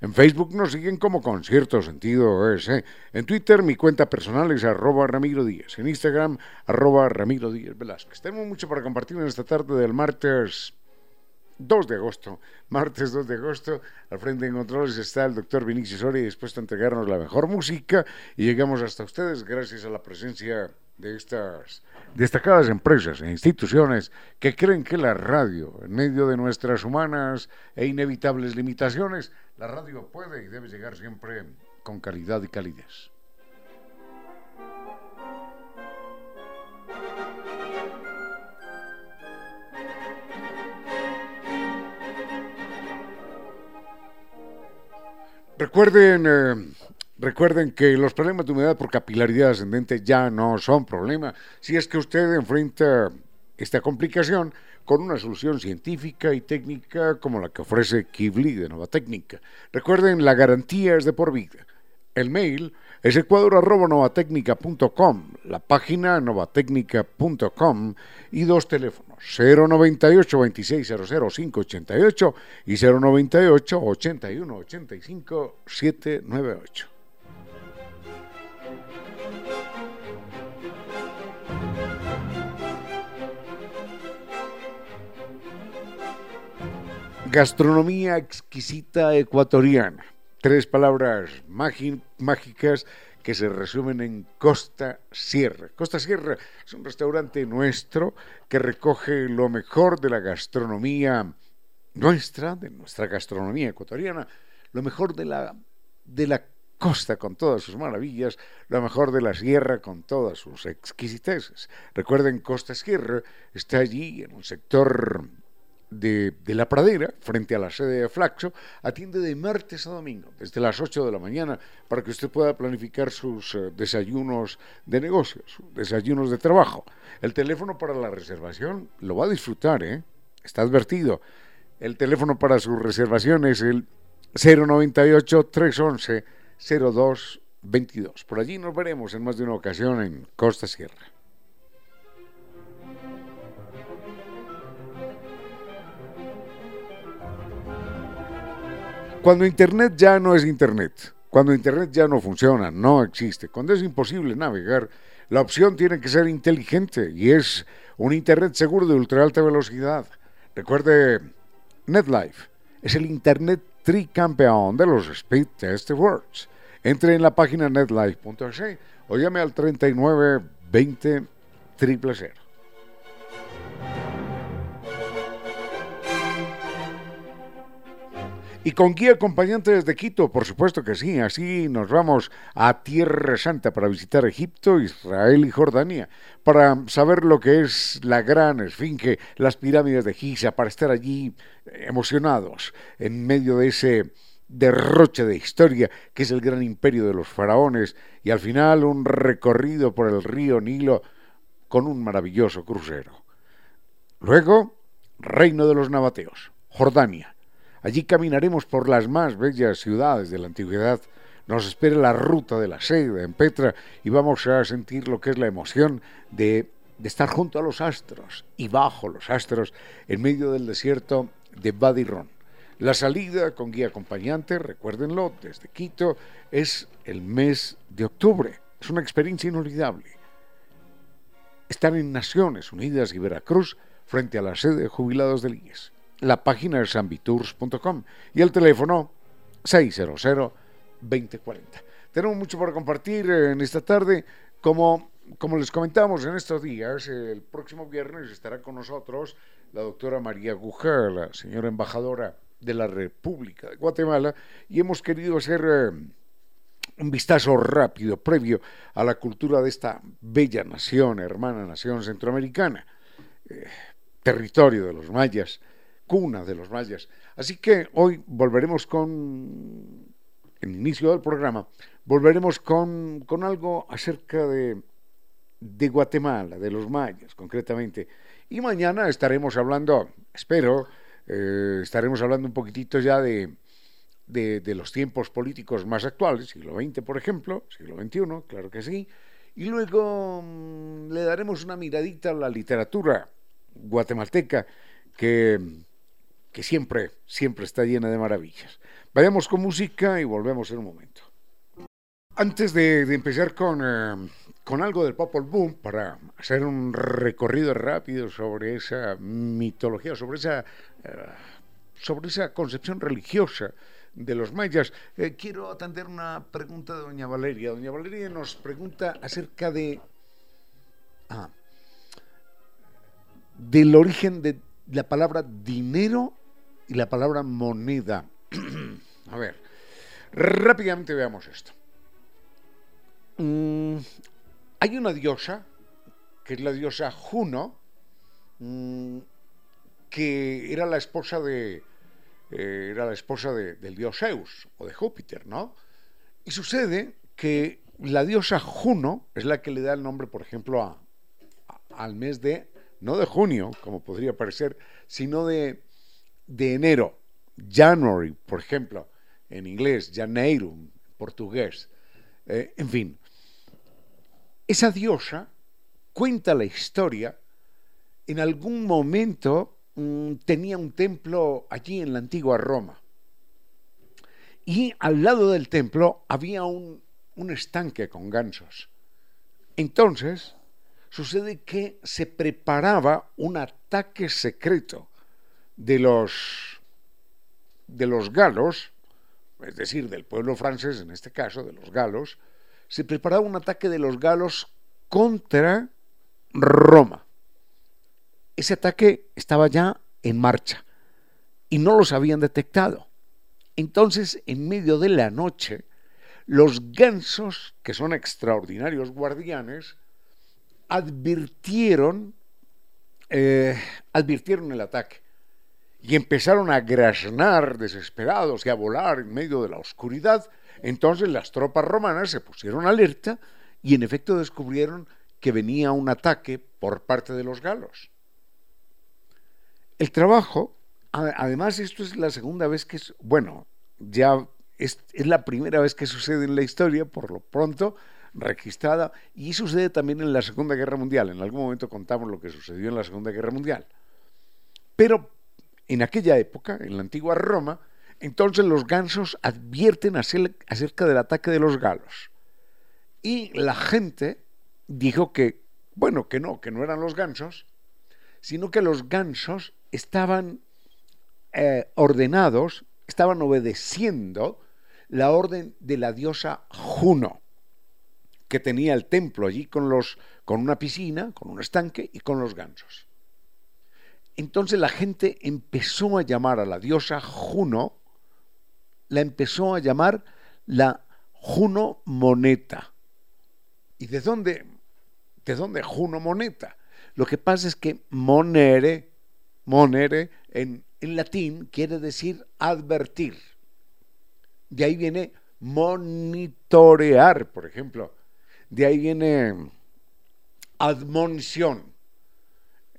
en Facebook nos siguen como Concierto Sentido S. En Twitter mi cuenta personal es arroba Ramiro Díaz. En Instagram arroba Ramiro Díaz Velázquez. Tenemos mucho para compartir en esta tarde del martes 2 de agosto. Martes 2 de agosto, al frente de controles está el doctor Vinicio Soria dispuesto a entregarnos la mejor música y llegamos hasta ustedes gracias a la presencia de estas destacadas empresas e instituciones que creen que la radio, en medio de nuestras humanas e inevitables limitaciones, la radio puede y debe llegar siempre con calidad y calidez. Recuerden eh, Recuerden que los problemas de humedad por capilaridad ascendente ya no son problema si es que usted enfrenta esta complicación con una solución científica y técnica como la que ofrece Kivli de Nova Técnica. Recuerden, la garantía es de por vida. El mail es ecuador.novatecnica.com, la página novatecnica.com y dos teléfonos, 098 2600 588 y 098 Gastronomía exquisita ecuatoriana. Tres palabras mágicas que se resumen en Costa Sierra. Costa Sierra es un restaurante nuestro que recoge lo mejor de la gastronomía nuestra, de nuestra gastronomía ecuatoriana, lo mejor de la, de la costa con todas sus maravillas, lo mejor de la sierra con todas sus exquisiteces. Recuerden, Costa Sierra está allí en un sector de, la pradera, frente a la sede de Flaxo, atiende de martes a domingo, desde las 8 de la mañana, para que usted pueda planificar sus eh, desayunos de negocios, desayunos de trabajo. El teléfono para la reservación lo va a disfrutar, ¿eh? Está advertido. El teléfono para su reservación es el 098-311-0222. Por allí nos veremos en más de una ocasión en Costa Sierra. Cuando Internet ya no es Internet, cuando Internet ya no funciona, no existe, cuando es imposible navegar, la opción tiene que ser inteligente y es un Internet seguro de ultra alta velocidad. Recuerde, NetLife es el Internet tricampeón de los Speed Test Awards. entre en la página netlife.es o llame al 39 20 Y con guía acompañante desde Quito, por supuesto que sí. Así nos vamos a Tierra Santa para visitar Egipto, Israel y Jordania, para saber lo que es la gran esfinge, las pirámides de Giza, para estar allí emocionados en medio de ese derroche de historia que es el gran imperio de los faraones y al final un recorrido por el río Nilo con un maravilloso crucero. Luego, Reino de los Nabateos, Jordania Allí caminaremos por las más bellas ciudades de la antigüedad. Nos espera la ruta de la seda en Petra y vamos a sentir lo que es la emoción de, estar junto a los astros y bajo los astros en medio del desierto de Badirón. La salida con guía acompañante, recuérdenlo, desde Quito, es el mes de octubre. Es una experiencia inolvidable. Están en Naciones Unidas y Veracruz frente a la sede de jubilados del IES la página es ambitours.com y el teléfono 600-2040. Tenemos mucho por compartir en esta tarde. Como, como les comentamos en estos días, el próximo viernes estará con nosotros la doctora María Guja, la señora embajadora de la República de Guatemala, y hemos querido hacer eh, un vistazo rápido, previo a la cultura de esta bella nación, hermana nación centroamericana, eh, territorio de los mayas, cuna de los mayas. Así que hoy volveremos con, en el inicio del programa, volveremos con, con algo acerca de, de Guatemala, de los mayas concretamente. Y mañana estaremos hablando, espero, eh, estaremos hablando un poquitito ya de, de, los tiempos políticos más actuales, siglo XX, por ejemplo, siglo XXI, claro que sí. Y luego mm, le daremos una miradita a la literatura guatemalteca que que siempre, siempre está llena de maravillas. Vayamos con música y volvemos en un momento. Antes de, empezar con, eh, con algo del Popol Boom, para hacer un recorrido rápido sobre esa mitología, sobre esa, eh, sobre esa concepción religiosa de los mayas, eh, quiero atender una pregunta de doña Valeria. Doña Valeria nos pregunta acerca de... Ah, del origen de la palabra dinero y la palabra moneda. A ver, rápidamente veamos esto. Mm, hay una diosa, que es la diosa Juno, mm, que era la esposa de eh, era la esposa del dios Zeus o de Júpiter, ¿no? Y sucede que la diosa Juno es la que le da el nombre, por ejemplo, al mes de, no de junio, como podría parecer, sino de de enero, January, por ejemplo, en inglés, janeiro, en portugués, eh, en fin. Esa diosa cuenta la historia, en algún momento mm, tenía un templo allí en la antigua Roma. Y al lado del templo había un, un estanque con gansos. Entonces, sucede que se preparaba un ataque secreto de los, de los galos, es decir, del pueblo francés en este caso, de los galos, se preparaba un ataque de los galos contra Roma. Ese ataque estaba ya en marcha y no los habían detectado. Entonces, en medio de la noche, los gansos, que son extraordinarios guardianes, advirtieron, eh, advirtieron el ataque y empezaron a graznar desesperados y a volar en medio de la oscuridad, entonces las tropas romanas se pusieron alerta y en efecto descubrieron que venía un ataque por parte de los galos. El trabajo, además esto es la segunda vez que, bueno, ya es, es la primera vez que sucede en la historia, por lo pronto, registrada, y sucede también en la Segunda Guerra Mundial. En algún momento contamos lo que sucedió en la Segunda Guerra Mundial. Pero en aquella época, en la antigua Roma, entonces los gansos advierten acerca del ataque de los galos. Y la gente dijo que, bueno, que no, que no eran los gansos, sino que los gansos estaban eh, ordenados, estaban obedeciendo la orden de la diosa Juno, que tenía el templo allí con, los, con una piscina, con un estanque y con los gansos. Entonces la gente empezó a llamar a la diosa Juno, la empezó a llamar la Juno Moneta. ¿Y de dónde, de dónde Juno Moneta? Lo que pasa es que monere, monere en, en latín quiere decir advertir. De ahí viene monitorear, por ejemplo. De ahí viene admonición.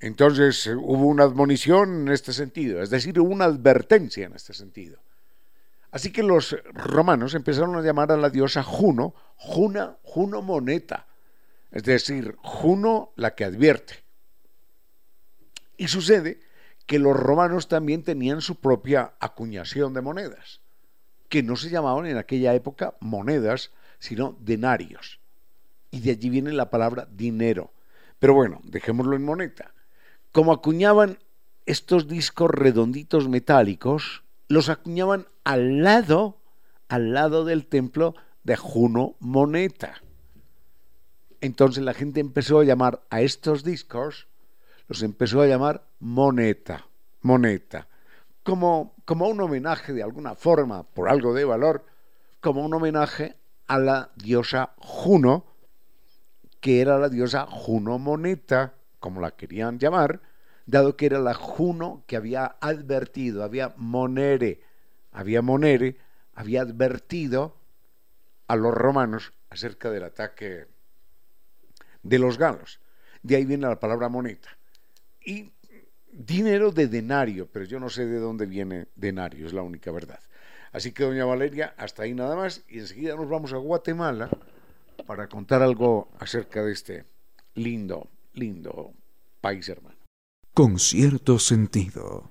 Entonces hubo una admonición en este sentido, es decir, una advertencia en este sentido. Así que los romanos empezaron a llamar a la diosa Juno, Juna, Juno Moneta, es decir, Juno la que advierte. Y sucede que los romanos también tenían su propia acuñación de monedas, que no se llamaban en aquella época monedas, sino denarios. Y de allí viene la palabra dinero. Pero bueno, dejémoslo en moneta. Como acuñaban estos discos redonditos metálicos, los acuñaban al lado, al lado del templo de Juno Moneta. Entonces la gente empezó a llamar a estos discos, los empezó a llamar moneta, moneta, como, como un homenaje de alguna forma, por algo de valor, como un homenaje a la diosa Juno, que era la diosa Juno Moneta, como la querían llamar, dado que era la Juno que había advertido, había monere, había monere, había advertido a los romanos acerca del ataque de los galos. De ahí viene la palabra moneta. Y dinero de denario, pero yo no sé de dónde viene denario, es la única verdad. Así que, doña Valeria, hasta ahí nada más. Y enseguida nos vamos a Guatemala para contar algo acerca de este lindo, lindo país hermano con cierto sentido.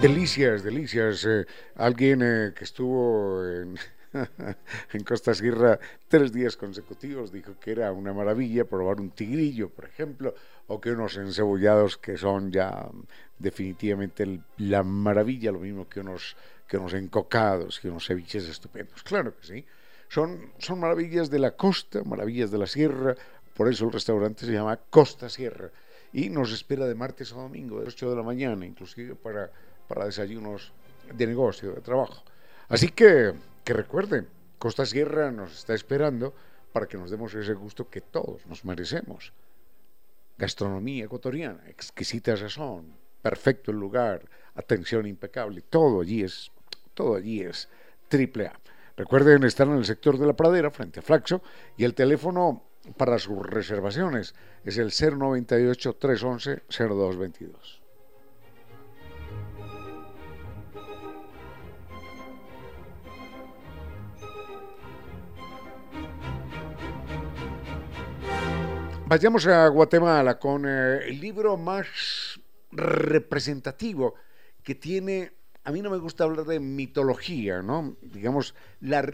Delicias, delicias. Eh, alguien eh, que estuvo en, en Costa Sierra tres días consecutivos dijo que era una maravilla probar un tigrillo, por ejemplo, o que unos encebollados que son ya definitivamente la maravilla, lo mismo que unos, que unos encocados, que unos ceviches estupendos. Claro que sí. Son, son maravillas de la costa, maravillas de la sierra, por eso el restaurante se llama Costa Sierra. Y nos espera de martes a domingo, de 8 de la mañana, inclusive para, para desayunos de negocio, de trabajo. Así que, que recuerden, Costa Sierra nos está esperando para que nos demos ese gusto que todos nos merecemos. Gastronomía ecuatoriana, exquisita sazón, perfecto el lugar, atención impecable, todo allí es, todo allí es triple A. Recuerden estar en el sector de la pradera frente a Flaxo y el teléfono para sus reservaciones es el 098 Vayamos a Guatemala con eh, el libro más representativo que tiene, a mí no me gusta hablar de mitología, ¿no? Digamos, la,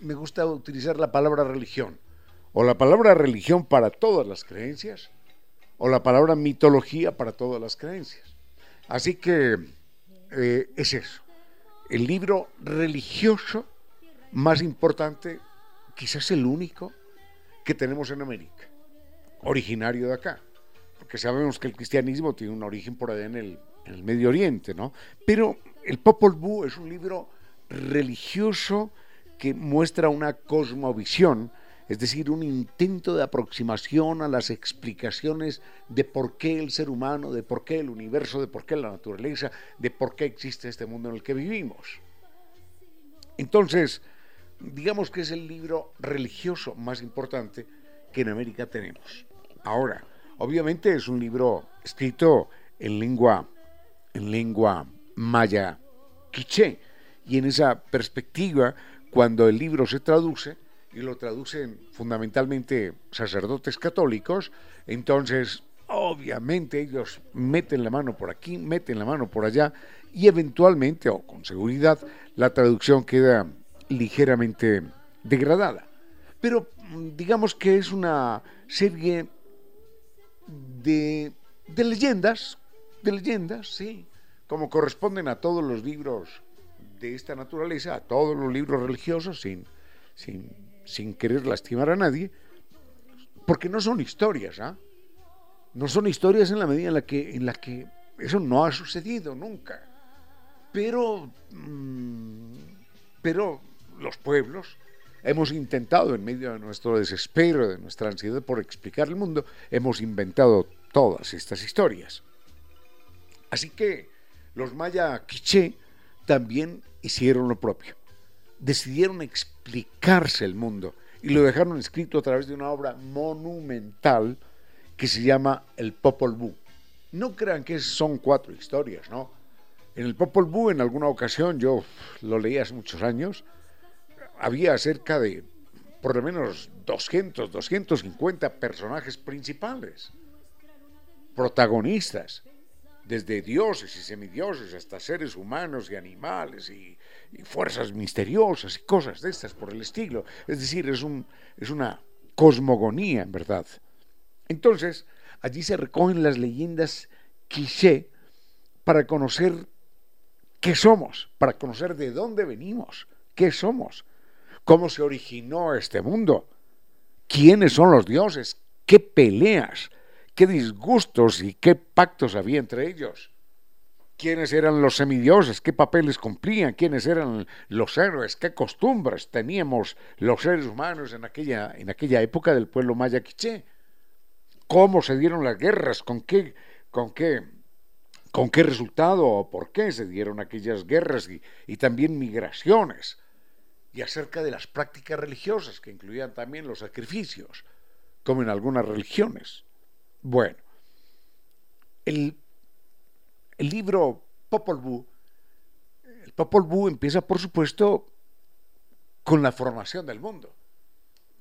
me gusta utilizar la palabra religión, o la palabra religión para todas las creencias, o la palabra mitología para todas las creencias. Así que eh, es eso, el libro religioso más importante, quizás el único que tenemos en América, originario de acá porque sabemos que el cristianismo tiene un origen por allá en el, Medio Oriente, ¿no? Pero el Popol Vuh es un libro religioso que muestra una cosmovisión, es decir, un intento de aproximación a las explicaciones de por qué el ser humano, de por qué el universo, de por qué la naturaleza, de por qué existe este mundo en el que vivimos. Entonces, digamos que es el libro religioso más importante que en América tenemos. Ahora, Obviamente es un libro escrito en lengua, en lengua maya quiché, y en esa perspectiva, cuando el libro se traduce, y lo traducen fundamentalmente sacerdotes católicos, entonces obviamente ellos meten la mano por aquí, meten la mano por allá, y eventualmente, o con seguridad, la traducción queda ligeramente degradada. pero mm, digamos que es una serie de, leyendas, de leyendas, sí, como corresponden a todos los libros de esta naturaleza, a todos los libros religiosos, sin, sin, sin querer lastimar a nadie, porque no son historias, ¿ah? No son historias en la medida en la que, en la que eso no ha sucedido nunca. Pero, mm, pero los pueblos hemos intentado, en medio de nuestro desespero, de nuestra ansiedad por explicar el mundo, hemos inventado todas estas historias. Así que los maya quiché también hicieron lo propio. Decidieron explicarse el mundo y lo dejaron escrito a través de una obra monumental que se llama El Popol Vuh. No crean que son cuatro historias, ¿no? En el Popol Vuh, en alguna ocasión, yo lo leí hace muchos años, había cerca de por lo menos 200, 250 personajes principales, protagonistas, desde dioses y semidioses hasta seres humanos y animales y, fuerzas misteriosas y cosas de estas por el estilo. Es decir, es, un, es una cosmogonía, en verdad. Entonces, allí se recogen las leyendas cliché para conocer qué somos, para conocer de dónde venimos, qué somos, cómo se originó este mundo, quiénes son los dioses, qué peleas, qué disgustos y qué pactos había entre ellos. ¿Quiénes eran los semidioses? ¿Qué papeles cumplían? ¿Quiénes eran los héroes? ¿Qué costumbres teníamos los seres humanos en aquella, en aquella época del pueblo maya quiché? ¿Cómo se dieron las guerras? ¿Con qué, con qué, con qué resultado o por qué se dieron aquellas guerras y, y también migraciones? Y acerca de las prácticas religiosas que incluían también los sacrificios, como en algunas religiones. Bueno, el, libro Popol Vuh, el Popol Vuh empieza, por supuesto, con la formación del mundo.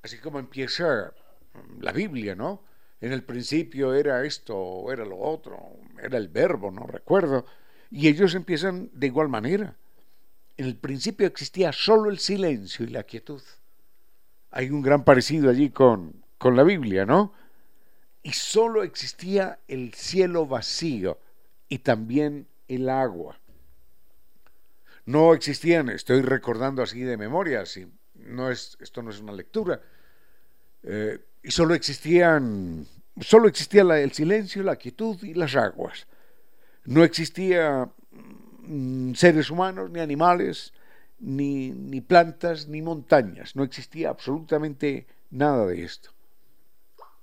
Así como empieza la Biblia, ¿no? En el principio era esto, era lo otro, era el verbo, no recuerdo. Y ellos empiezan de igual manera. En el principio existía solo el silencio y la quietud. Hay un gran parecido allí con, con la Biblia, ¿no? y solo existía el cielo vacío y también el agua. No existían, estoy recordando así de memoria, no es, esto no es una lectura, eh, y solo existían, solo existía el silencio, la quietud y las aguas. No existía seres humanos, ni animales, ni, ni plantas, ni montañas, no existía absolutamente nada de esto.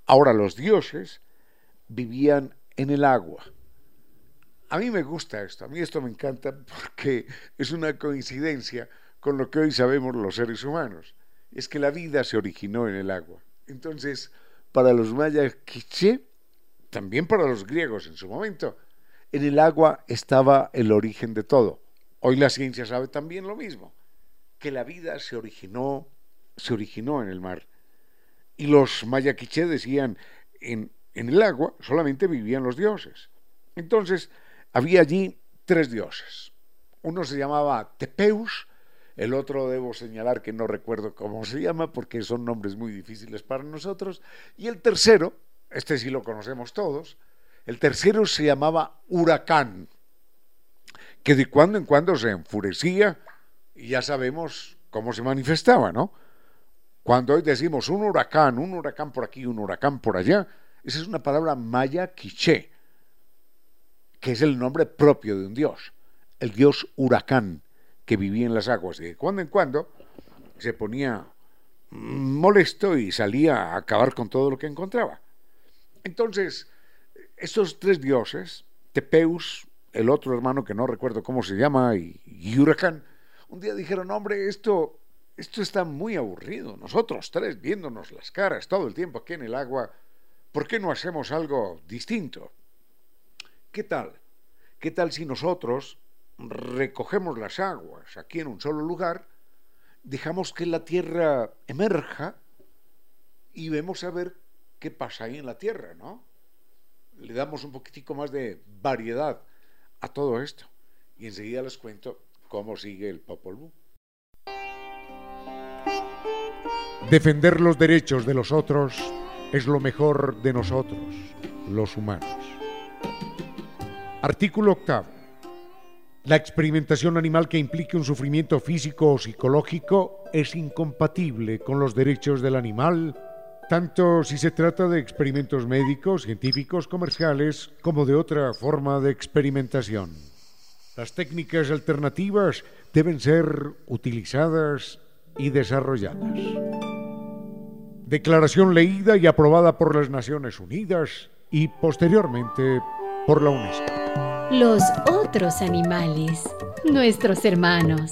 Ahora los dioses vivían en el agua. A mí me gusta esto, a mí esto me encanta porque es una coincidencia con lo que hoy sabemos los seres humanos. Es que la vida se originó en el agua. Entonces, para los mayas quiché, también para los griegos en su momento, en el agua estaba el origen de todo. Hoy la ciencia sabe también lo mismo, que la vida se originó, se originó en el mar y los mayaquiche decían, en, en el agua solamente vivían los dioses. Entonces, había allí tres dioses. Uno se llamaba Tepeus, el otro debo señalar que no recuerdo cómo se llama porque son nombres muy difíciles para nosotros. Y el tercero, este sí lo conocemos todos, el tercero se llamaba Huracán, que de cuando en cuando se enfurecía y ya sabemos cómo se manifestaba, ¿no? Cuando hoy decimos un huracán, un huracán por aquí, un huracán por allá, esa es una palabra maya quiché, que es el nombre propio de un dios, el dios huracán que vivía en las aguas y de cuando en cuando se ponía molesto y salía a acabar con todo lo que encontraba. Entonces, estos tres dioses, Tepeus, el otro hermano que no recuerdo cómo se llama, y, y Huracán, un día dijeron, hombre, esto esto está muy aburrido. Nosotros tres viéndonos las caras todo el tiempo aquí en el agua, ¿por qué no hacemos algo distinto? ¿Qué tal? ¿Qué tal si nosotros recogemos las aguas aquí en un solo lugar, dejamos que la tierra emerja y vemos a ver qué pasa ahí en la tierra, ¿no? Le damos un poquitico más de variedad a todo esto. Y enseguida les cuento cómo sigue el Popol. Defender los derechos de los otros es lo mejor de nosotros, los humanos. Artículo octavo. La experimentación animal que implique un sufrimiento físico o psicológico es incompatible con los derechos del animal, tanto si se trata de experimentos médicos, científicos, comerciales, como de otra forma de experimentación. Las técnicas alternativas deben ser utilizadas y desarrolladas. Declaración leída y aprobada por las Naciones Unidas y posteriormente por la UNESCO. Los otros animales, nuestros hermanos.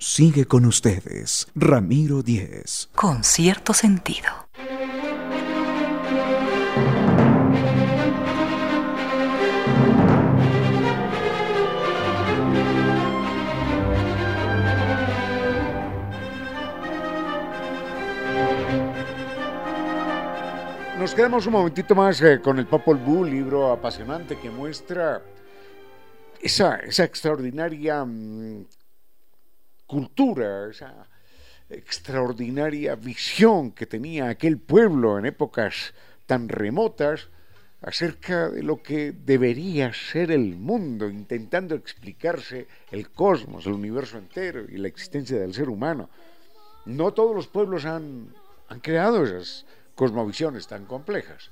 Sigue con ustedes, Ramiro Díez. Con cierto sentido. Nos quedamos un momentito más eh, con el Popol Vuh, libro apasionante que muestra esa, esa extraordinaria mm, cultura, esa extraordinaria visión que tenía aquel pueblo en épocas tan remotas acerca de lo que debería ser el mundo, intentando explicarse el cosmos, el universo entero y la existencia del ser humano. No todos los pueblos han, han creado esas cosmovisiones tan complejas.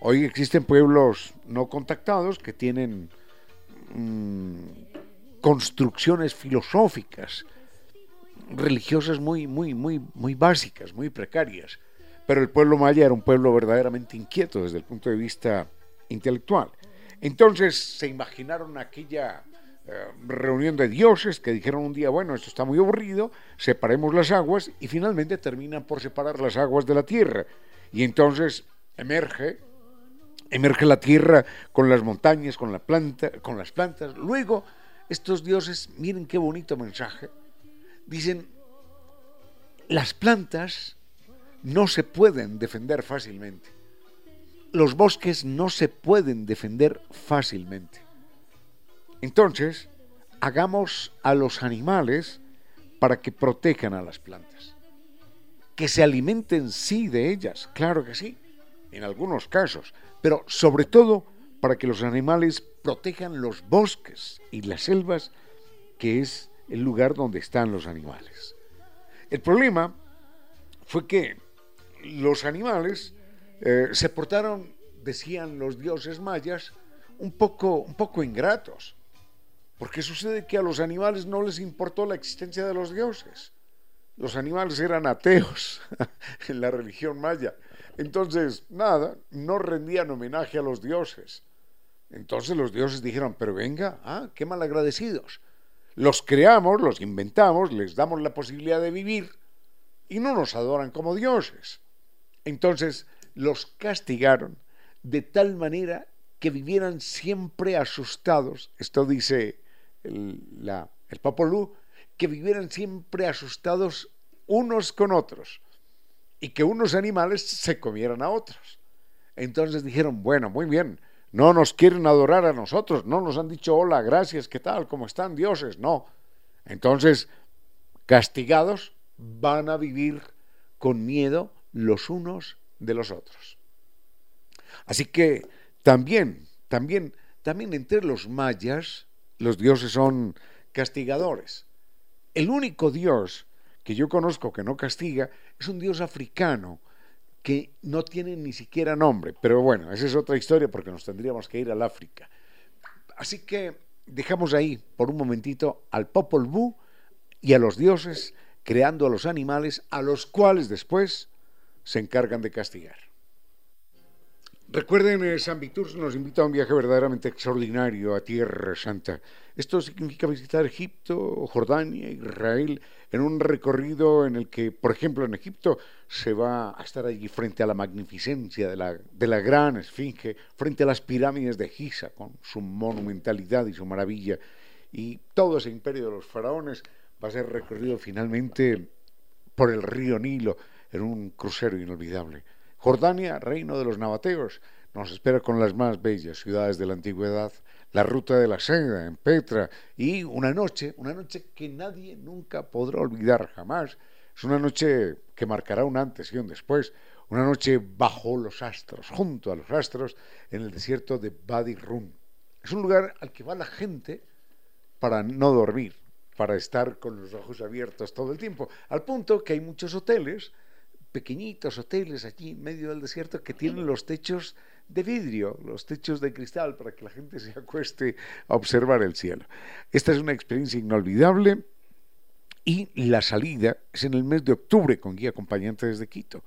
Hoy existen pueblos no contactados que tienen mm, construcciones filosóficas, religiosas muy, muy, muy, muy básicas, muy precarias. Pero el pueblo maya era un pueblo verdaderamente inquieto desde el punto de vista intelectual. Entonces se imaginaron aquella eh, reunión de dioses que dijeron un día, bueno, esto está muy aburrido, separemos las aguas y finalmente terminan por separar las aguas de la tierra. Y entonces emerge, emerge la tierra con las montañas, con, la planta, con las plantas. Luego, estos dioses, miren qué bonito mensaje, dicen, las plantas no se pueden defender fácilmente. Los bosques no se pueden defender fácilmente. Entonces, hagamos a los animales para que protejan a las plantas que se alimenten sí de ellas, claro que sí, en algunos casos, pero sobre todo para que los animales protejan los bosques y las selvas, que es el lugar donde están los animales. El problema fue que los animales eh, se portaron, decían los dioses mayas, un poco, un poco ingratos, porque sucede que a los animales no les importó la existencia de los dioses los animales eran ateos en la religión maya. Entonces, nada, no rendían homenaje a los dioses. Entonces los dioses dijeron, pero venga, ah, qué malagradecidos. Los creamos, los inventamos, les damos la posibilidad de vivir y no nos adoran como dioses. Entonces los castigaron de tal manera que vivieran siempre asustados. Esto dice el, la, el Popolú, que vivieran siempre asustados unos con otros y que unos animales se comieran a otros. Entonces dijeron, bueno, muy bien, no nos quieren adorar a nosotros, no nos han dicho hola, gracias, ¿qué tal? ¿Cómo están dioses? No. Entonces, castigados, van a vivir con miedo los unos de los otros. Así que también, también, también entre los mayas, los dioses son castigadores. El único Dios que yo conozco que no castiga es un Dios africano que no tiene ni siquiera nombre. Pero bueno, esa es otra historia porque nos tendríamos que ir al África. Así que dejamos ahí por un momentito al Popol Vuh y a los dioses creando a los animales a los cuales después se encargan de castigar. Recuerden, eh, San Vitus nos invita a un viaje verdaderamente extraordinario a Tierra Santa. Esto significa visitar Egipto, Jordania, Israel, en un recorrido en el que, por ejemplo, en Egipto se va a estar allí frente a la magnificencia de la, de la gran esfinge, frente a las pirámides de Giza, con su monumentalidad y su maravilla. Y todo ese imperio de los faraones va a ser recorrido finalmente por el río Nilo en un crucero inolvidable. Jordania, reino de los nabateos, nos espera con las más bellas ciudades de la antigüedad, la ruta de la seda en Petra y una noche, una noche que nadie nunca podrá olvidar jamás. Es una noche que marcará un antes y un después, una noche bajo los astros, junto a los astros, en el desierto de Badi Rum. Es un lugar al que va la gente para no dormir, para estar con los ojos abiertos todo el tiempo, al punto que hay muchos hoteles, pequeñitos hoteles allí en medio del desierto que tienen los techos de vidrio, los techos de cristal, para que la gente se acueste a observar el cielo. Esta es una experiencia inolvidable y la salida es en el mes de octubre con guía acompañante desde Quito.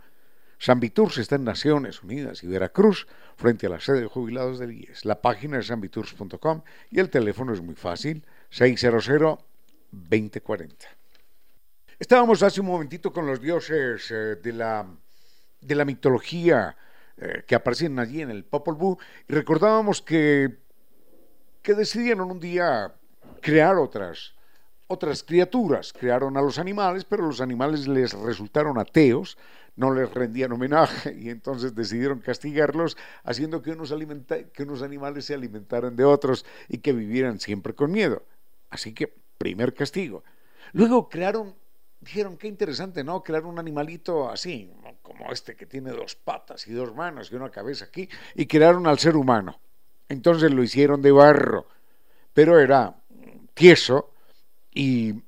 San Viturs está en Naciones Unidas y Veracruz, frente a la sede de jubilados del IES. La página es sanviturs.com y el teléfono es muy fácil, 600-2040. Estábamos hace un momentito con los dioses eh, de, la, de la mitología eh, que aparecían allí en el Popol Vuh y recordábamos que, que decidieron un día crear otras, otras criaturas. Crearon a los animales, pero los animales les resultaron ateos, no les rendían homenaje y entonces decidieron castigarlos haciendo que unos, que unos animales se alimentaran de otros y que vivieran siempre con miedo. Así que, primer castigo. Luego crearon dijeron, qué interesante, ¿no? Crear un animalito así, como este que tiene dos patas y dos manos y una cabeza aquí, y crearon al ser humano. Entonces lo hicieron de barro, pero era tieso y,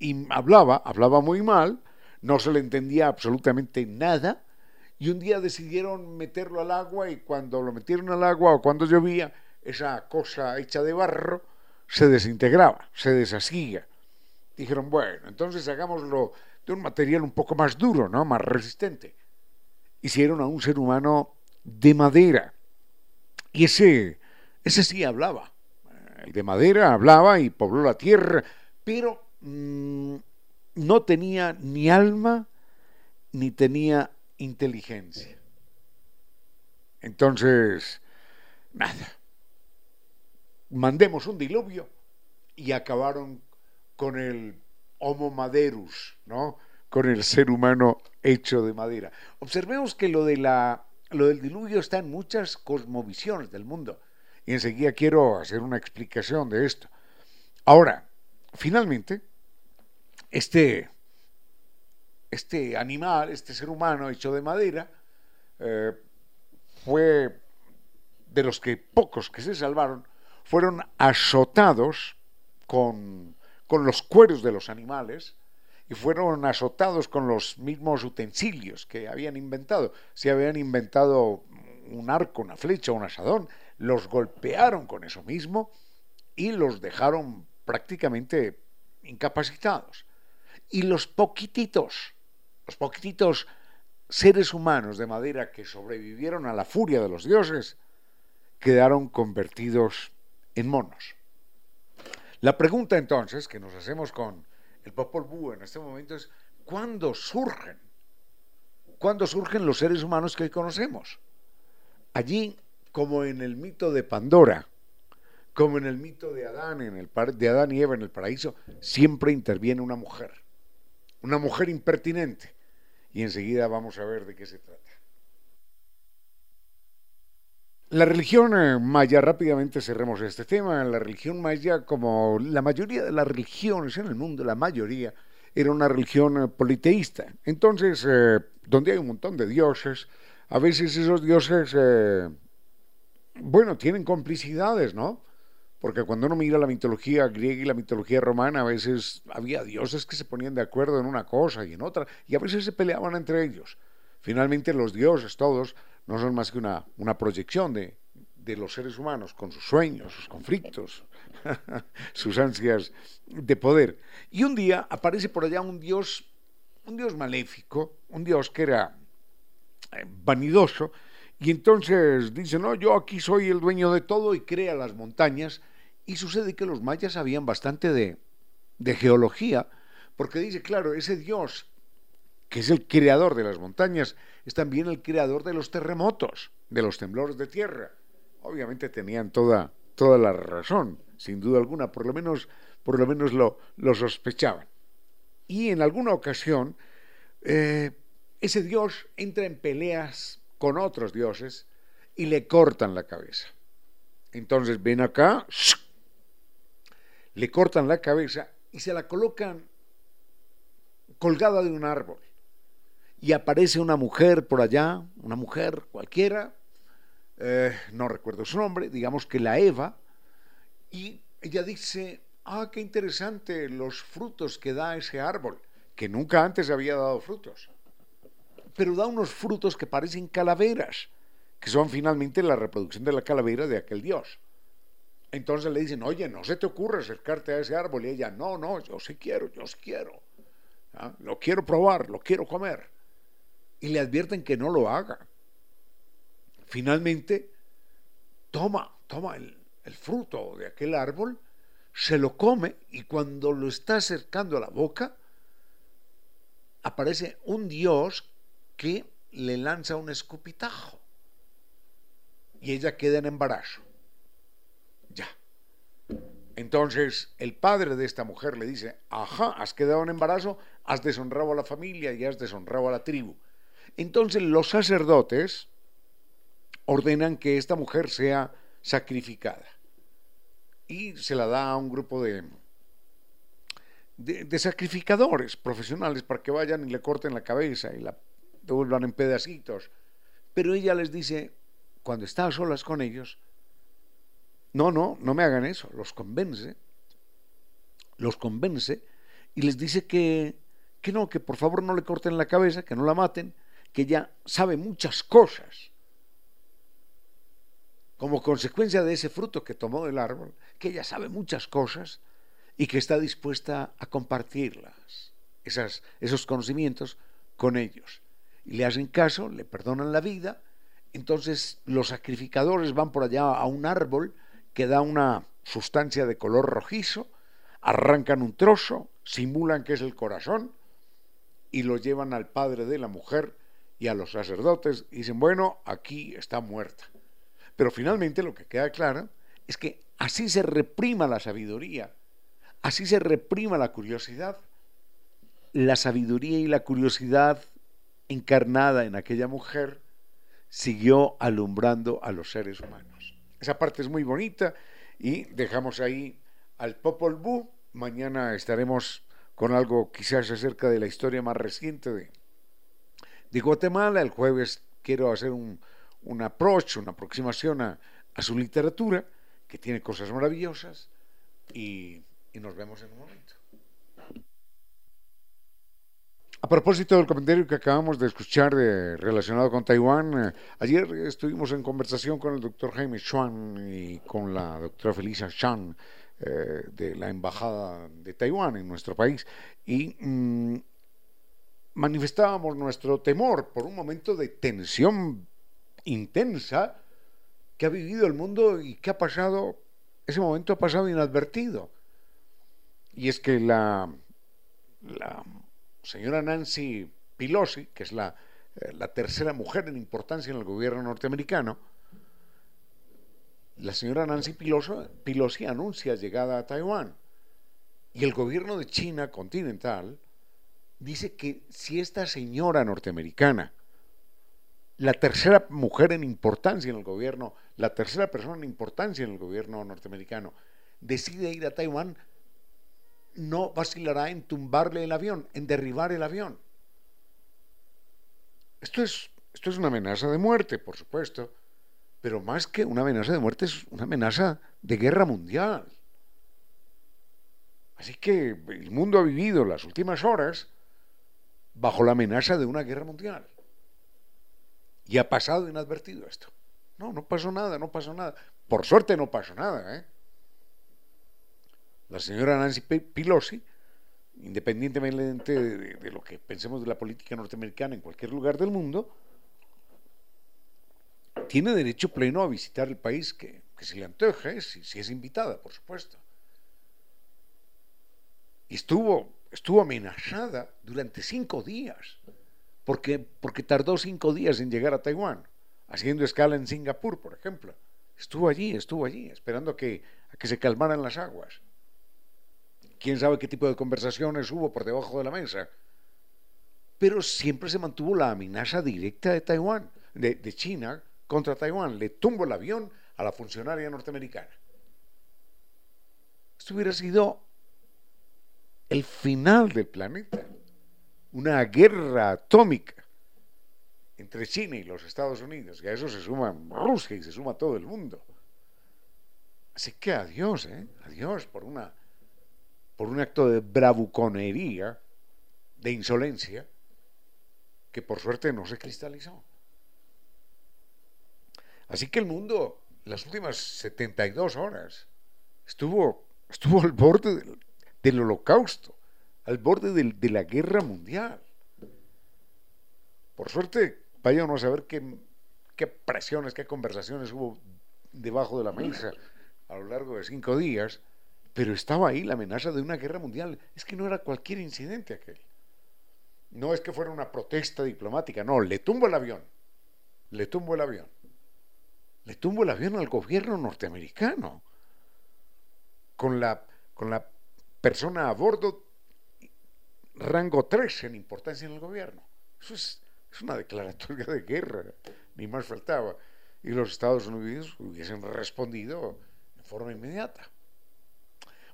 y hablaba, hablaba muy mal, no se le entendía absolutamente nada, y un día decidieron meterlo al agua y cuando lo metieron al agua o cuando llovía, esa cosa hecha de barro se desintegraba, se deshacía dijeron, bueno, entonces hagámoslo de un material un poco más duro, ¿no? Más resistente. Hicieron a un ser humano de madera. Y ese, ese sí hablaba. El de madera hablaba y pobló la tierra, pero mm, no tenía ni alma ni tenía inteligencia. Entonces, nada. Mandemos un diluvio y acabaron con el Homo maderus, ¿no? Con el ser humano hecho de madera. Observemos que lo, de la, lo del diluvio está en muchas cosmovisiones del mundo. Y enseguida quiero hacer una explicación de esto. Ahora, finalmente, este, este animal, este ser humano hecho de madera, eh, fue de los que pocos que se salvaron, fueron azotados con con los cueros de los animales y fueron azotados con los mismos utensilios que habían inventado. Si habían inventado un arco, una flecha, un asadón, los golpearon con eso mismo y los dejaron prácticamente incapacitados. Y los poquititos, los poquititos seres humanos de madera que sobrevivieron a la furia de los dioses, quedaron convertidos en monos. La pregunta entonces que nos hacemos con el Popol Vuh en este momento es, ¿cuándo surgen? ¿Cuándo surgen los seres humanos que hoy conocemos? Allí, como en el mito de Pandora, como en el mito de Adán, en el, de Adán y Eva en el paraíso, siempre interviene una mujer, una mujer impertinente. Y enseguida vamos a ver de qué se trata. La religión eh, maya, rápidamente cerremos este tema, la religión maya, como la mayoría de las religiones en el mundo, la mayoría, era una religión eh, politeísta. Entonces, eh, donde hay un montón de dioses, a veces esos dioses, bueno, tienen complicidades, ¿no? Porque cuando uno mira la mitología griega y la mitología romana, a veces había dioses que se ponían de acuerdo en una cosa y en otra, y a veces se peleaban entre ellos. Finalmente los dioses todos no son más que una, una proyección de, de los seres humanos con sus sueños, sus conflictos, sus ansias de poder. Y un día aparece por allá un dios, un dios maléfico, un dios que era eh, vanidoso, y entonces dice, no, yo aquí soy el dueño de todo y crea las montañas, y sucede que los mayas sabían bastante de, de geología, porque dice, claro, ese dios que es el creador de las montañas, es también el creador de los terremotos, de los temblores de tierra. Obviamente tenían toda, toda la razón, sin duda alguna, por lo menos, por lo, menos lo, lo sospechaban. Y en alguna ocasión, eh, ese dios entra en peleas con otros dioses y le cortan la cabeza. Entonces ven acá, le cortan la cabeza y se la colocan colgada de un árbol. Y aparece una mujer por allá, una mujer cualquiera, eh, no recuerdo su nombre, digamos que la Eva, y ella dice, ah, qué interesante los frutos que da ese árbol, que nunca antes había dado frutos, pero da unos frutos que parecen calaveras, que son finalmente la reproducción de la calavera de aquel dios. Entonces le dicen, oye, no se te ocurre acercarte a ese árbol. Y ella, no, no, yo sí quiero, yo sí quiero. ¿Ah? Lo quiero probar, lo quiero comer. Y le advierten que no lo haga. Finalmente, toma, toma el, el fruto de aquel árbol, se lo come y cuando lo está acercando a la boca, aparece un dios que le lanza un escupitajo. Y ella queda en embarazo. Ya. Entonces el padre de esta mujer le dice, ajá, has quedado en embarazo, has deshonrado a la familia y has deshonrado a la tribu. Entonces los sacerdotes ordenan que esta mujer sea sacrificada y se la da a un grupo de, sacrificadores profesionales para que vayan y le corten la cabeza y la devuelvan en pedacitos. Pero ella les dice, cuando está a solas con ellos, no, no, no me hagan eso, los convence, los convence y les dice que, que no, que por favor no le corten la cabeza, que no la maten, que ella sabe muchas cosas como consecuencia de ese fruto que tomó del árbol, que ella sabe muchas cosas y que está dispuesta a compartirlas, esas, esos conocimientos con ellos. Y le hacen caso, le perdonan la vida, entonces los sacrificadores van por allá a un árbol que da una sustancia de color rojizo, arrancan un trozo, simulan que es el corazón y lo llevan al padre de la mujer y a los sacerdotes y dicen, bueno, aquí está muerta. Pero finalmente lo que queda claro es que así se reprima la sabiduría, así se reprima la curiosidad. La sabiduría y la curiosidad encarnada en aquella mujer siguió alumbrando a los seres humanos. Esa parte es muy bonita y dejamos ahí al Popol Vuh. Mañana estaremos con algo quizás acerca de la historia más reciente de, de Guatemala. El jueves quiero hacer un, un approach, una aproximación a, su literatura, que tiene cosas maravillosas, y, y nos vemos en un momento. A propósito del comentario que acabamos de escuchar relacionado con Taiwán, eh, ayer estuvimos en conversación con el doctor Jaime Chuan y con la doctora Felisa Chan eh, de la Embajada de Taiwán en nuestro país y mm, manifestábamos nuestro temor por un momento de tensión intensa que ha vivido el mundo y que ha pasado, ese momento ha pasado inadvertido. Y es que la, señora Nancy Pelosi, que es la, eh, la tercera mujer en importancia en el gobierno norteamericano, la señora Nancy Pelosi, Pelosi anuncia llegada a Taiwán. Y el gobierno de China continental dice que si esta señora norteamericana la tercera mujer en importancia en el gobierno, la tercera persona en importancia en el gobierno norteamericano, decide ir a Taiwán, no vacilará en tumbarle el avión, en derribar el avión. Esto es, esto es una amenaza de muerte, por supuesto, pero más que una amenaza de muerte es una amenaza de guerra mundial. Así que el mundo ha vivido las últimas horas bajo la amenaza de una guerra mundial. Y ha pasado inadvertido esto. No, no pasó nada, no pasó nada. Por suerte no pasó nada. ¿eh? La señora Nancy Pelosi, independientemente de, lo que pensemos de la política norteamericana en cualquier lugar del mundo, tiene derecho pleno a visitar el país que, se le antoje, si, si, es invitada, por supuesto. Y estuvo, estuvo amenazada durante cinco días porque, porque tardó cinco días en llegar a Taiwán, haciendo escala en Singapur, por ejemplo. Estuvo allí, estuvo allí, esperando a que, que se calmaran las aguas. Quién sabe qué tipo de conversaciones hubo por debajo de la mesa. Pero siempre se mantuvo la amenaza directa de Taiwán, de, de China, contra Taiwán, le tumbo el avión a la funcionaria norteamericana. Esto hubiera sido el final del planeta, una guerra atómica entre China y los Estados Unidos, y a eso se suma Rusia y se suma todo el mundo. Así que adiós, ¿eh? adiós por, una, por un acto de bravuconería, de insolencia, que por suerte no se cristalizó. Así que el mundo, las últimas 72 horas, estuvo, estuvo al borde del, holocausto, al borde de la guerra mundial. Por suerte, vaya a saber qué, qué presiones, qué conversaciones hubo debajo de la mesa a lo largo de cinco días, pero estaba ahí la amenaza de una guerra mundial. Es que no era cualquier incidente aquel. No es que fuera una protesta diplomática, no, le tumbo el avión, le tumbo el avión le tumbo el avión al gobierno norteamericano con la, con la persona a bordo rango 3 en importancia en el gobierno. Eso es, una declaratoria de guerra, ni más faltaba. Y los Estados Unidos hubiesen respondido de forma inmediata.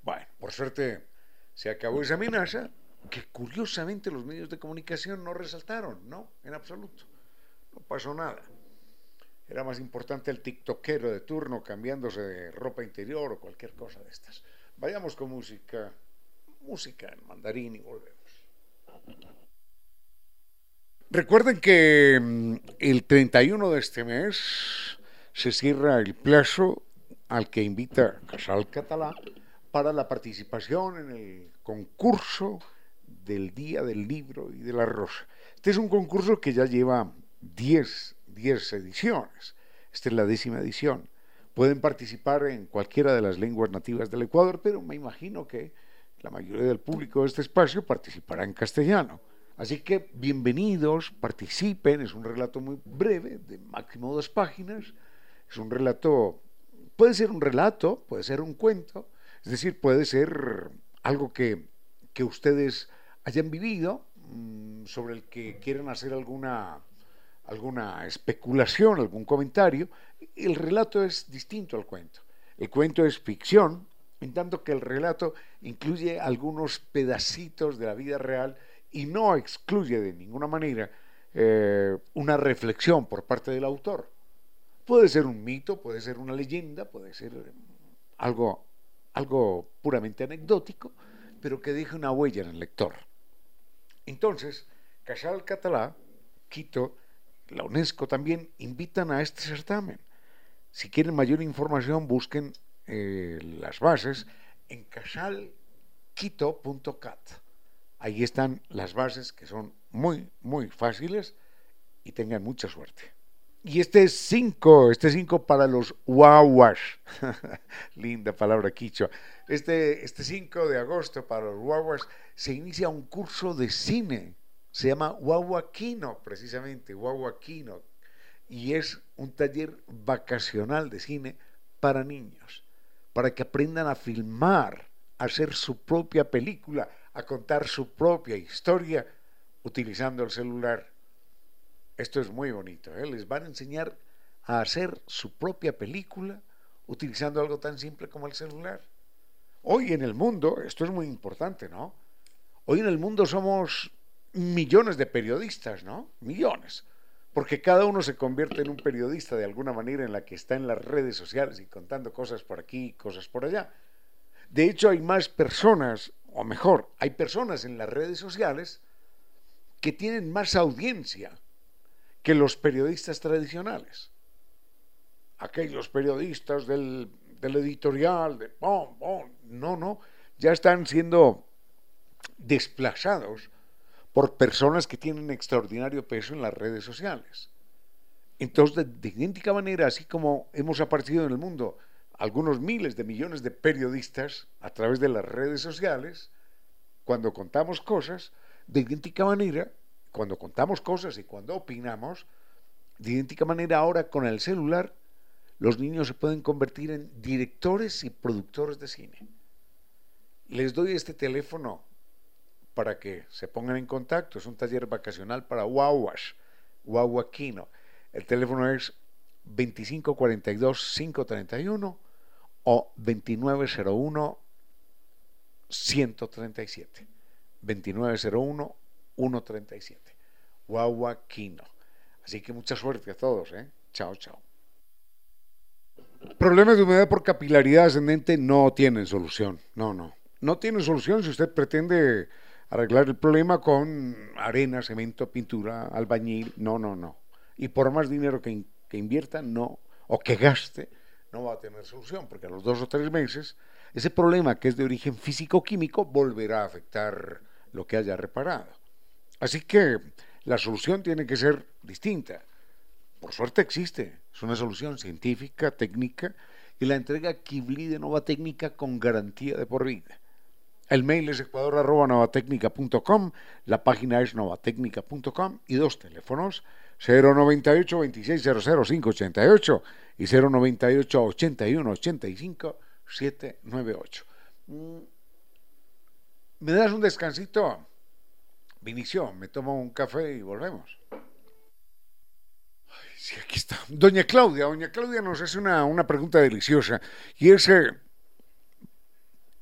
Bueno, por suerte se acabó esa amenaza que curiosamente los medios de comunicación no resaltaron, no, en absoluto. No pasó nada. Era más importante el tiktokero de turno cambiándose de ropa interior o cualquier cosa de estas. Vayamos con música, música en mandarín y volvemos. Recuerden que mm, el 31 de este mes se cierra el plazo al que invita Casal Catalá para la participación en el concurso del Día del Libro y de la Rosa. Este es un concurso que ya lleva 10 10 ediciones. Esta es la décima edición. Pueden participar en cualquiera de las lenguas nativas del Ecuador, pero me imagino que la mayoría del público de este espacio participará en castellano. Así que bienvenidos, participen, es un relato muy breve, de máximo dos páginas, es un relato, puede ser un relato, puede ser un cuento, es decir, puede ser algo que, que ustedes hayan vivido, mm, sobre el que quieran hacer alguna alguna especulación, algún comentario, el relato es distinto al cuento. El cuento es ficción, en tanto que el relato incluye algunos pedacitos de la vida real y no excluye de ninguna manera eh, una reflexión por parte del autor. Puede ser un mito, puede ser una leyenda, puede ser algo, algo puramente anecdótico, pero que deje una huella en el lector. Entonces, Casal Catalá, Quito, la UNESCO también invitan a este certamen. Si quieren mayor información, busquen eh, las bases en casalquito.cat. Ahí están las bases que son muy, muy fáciles y tengan mucha suerte. Y este es 5, este 5 para los guaguas. Linda palabra quicho. Este 5 este de agosto para los guaguas se inicia un curso de cine se llama Guaguaquino, precisamente, Guaguaquino, y es un taller vacacional de cine para niños, para que aprendan a filmar, a hacer su propia película, a contar su propia historia utilizando el celular. Esto es muy bonito, ¿eh? les van a enseñar a hacer su propia película utilizando algo tan simple como el celular. Hoy en el mundo, esto es muy importante, ¿no? Hoy en el mundo somos millones de periodistas, ¿no? Millones. Porque cada uno se convierte en un periodista de alguna manera en la que está en las redes sociales y contando cosas por aquí, cosas por allá. De hecho, hay más personas, o mejor, hay personas en las redes sociales que tienen más audiencia que los periodistas tradicionales. Aquellos periodistas del, editorial, de no, no, ya están siendo desplazados por personas que tienen extraordinario peso en las redes sociales. Entonces, de, idéntica manera, así como hemos aparecido en el mundo algunos miles de millones de periodistas a través de las redes sociales, cuando contamos cosas, de idéntica manera, cuando contamos cosas y cuando opinamos, de idéntica manera ahora con el celular, los niños se pueden convertir en directores y productores de cine. Les doy este teléfono para que se pongan en contacto. Es un taller vacacional para guaguas, guaguaquino. El teléfono es 2542-531 o 2901-137. 2901-137. Guagua Quino. Así que mucha suerte a todos, ¿eh? Chao, chao. Problemas de humedad por capilaridad ascendente no tienen solución. No, no. No tienen solución si usted pretende arreglar el problema con arena, cemento, pintura, albañil. No, no, no. Y por más dinero que, invierta, no, o que gaste, no va a tener solución, porque a los dos o tres meses, ese problema que es de origen físico-químico volverá a afectar lo que haya reparado. Así que la solución tiene que ser distinta. Por suerte existe, es una solución científica, técnica, y la entrega Kibli de Nova Técnica con garantía de por vida. El mail es ecuador.novatecnica.com, la página es novatecnica.com y dos teléfonos 098 2600 588 y 098 81 85 798. ¿Me das un descansito? Vinicio, me tomo un café y volvemos. Ay, sí, aquí está. Doña Claudia, doña Claudia nos hace una, una pregunta deliciosa. Y es, eh,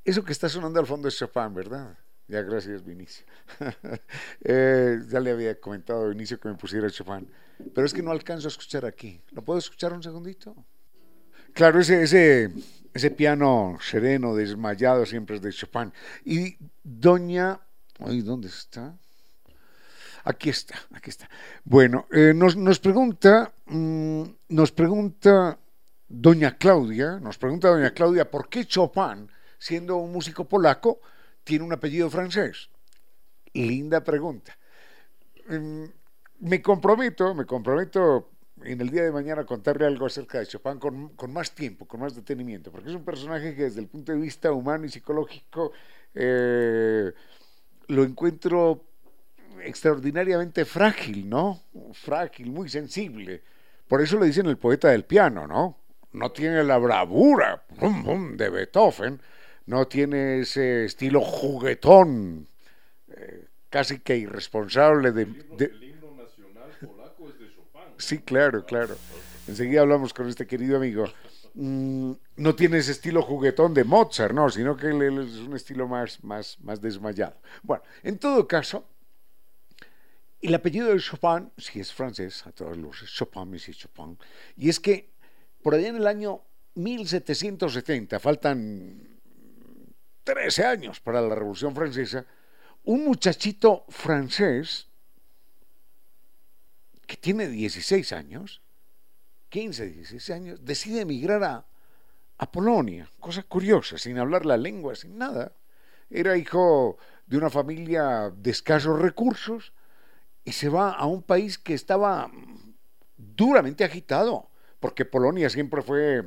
eso que está sonando al fondo es Chopin, ¿verdad? Ya, gracias, Vinicio. eh, ya le había comentado a Vinicio que me pusiera Chopin. Pero es que no alcanzo a escuchar aquí. ¿Lo puedo escuchar un segundito? Claro, ese, ese, ese piano sereno, desmayado, siempre es de Chopin. Y doña... Ay, ¿dónde está? Aquí está, aquí está. Bueno, eh, nos, pregunta, mmm, nos pregunta doña Claudia, nos pregunta doña Claudia, ¿por qué Chopin, siendo un músico polaco, tiene un apellido francés? Linda pregunta. Mm, me comprometo, me comprometo en el día de mañana a contarle algo acerca de Chopin con, con, más tiempo, con más detenimiento, porque es un personaje que desde el punto de vista humano y psicológico eh, lo encuentro extraordinariamente frágil, ¿no? Frágil, muy sensible. Por eso le dicen el poeta del piano, ¿no? No tiene la bravura de Beethoven, no tiene ese estilo juguetón, eh, casi que irresponsable de, de... Sí, claro, claro. Enseguida hablamos con este querido amigo. Mm, no tiene ese estilo juguetón de Mozart, no, sino que es un estilo más, más, más desmayado. Bueno, en todo caso, el apellido de Chopin, si es francés, a todos los Chopin, Monsieur Chopin, y es que por allá en el año 1770, faltan 13 años para la Revolución Francesa, un muchachito francés que tiene 16 años, 15, 16 años, decide emigrar a, a Polonia, cosa curiosa, sin hablar la lengua, sin nada. Era hijo de una familia de escasos recursos y se va a un país que estaba duramente agitado, porque Polonia siempre fue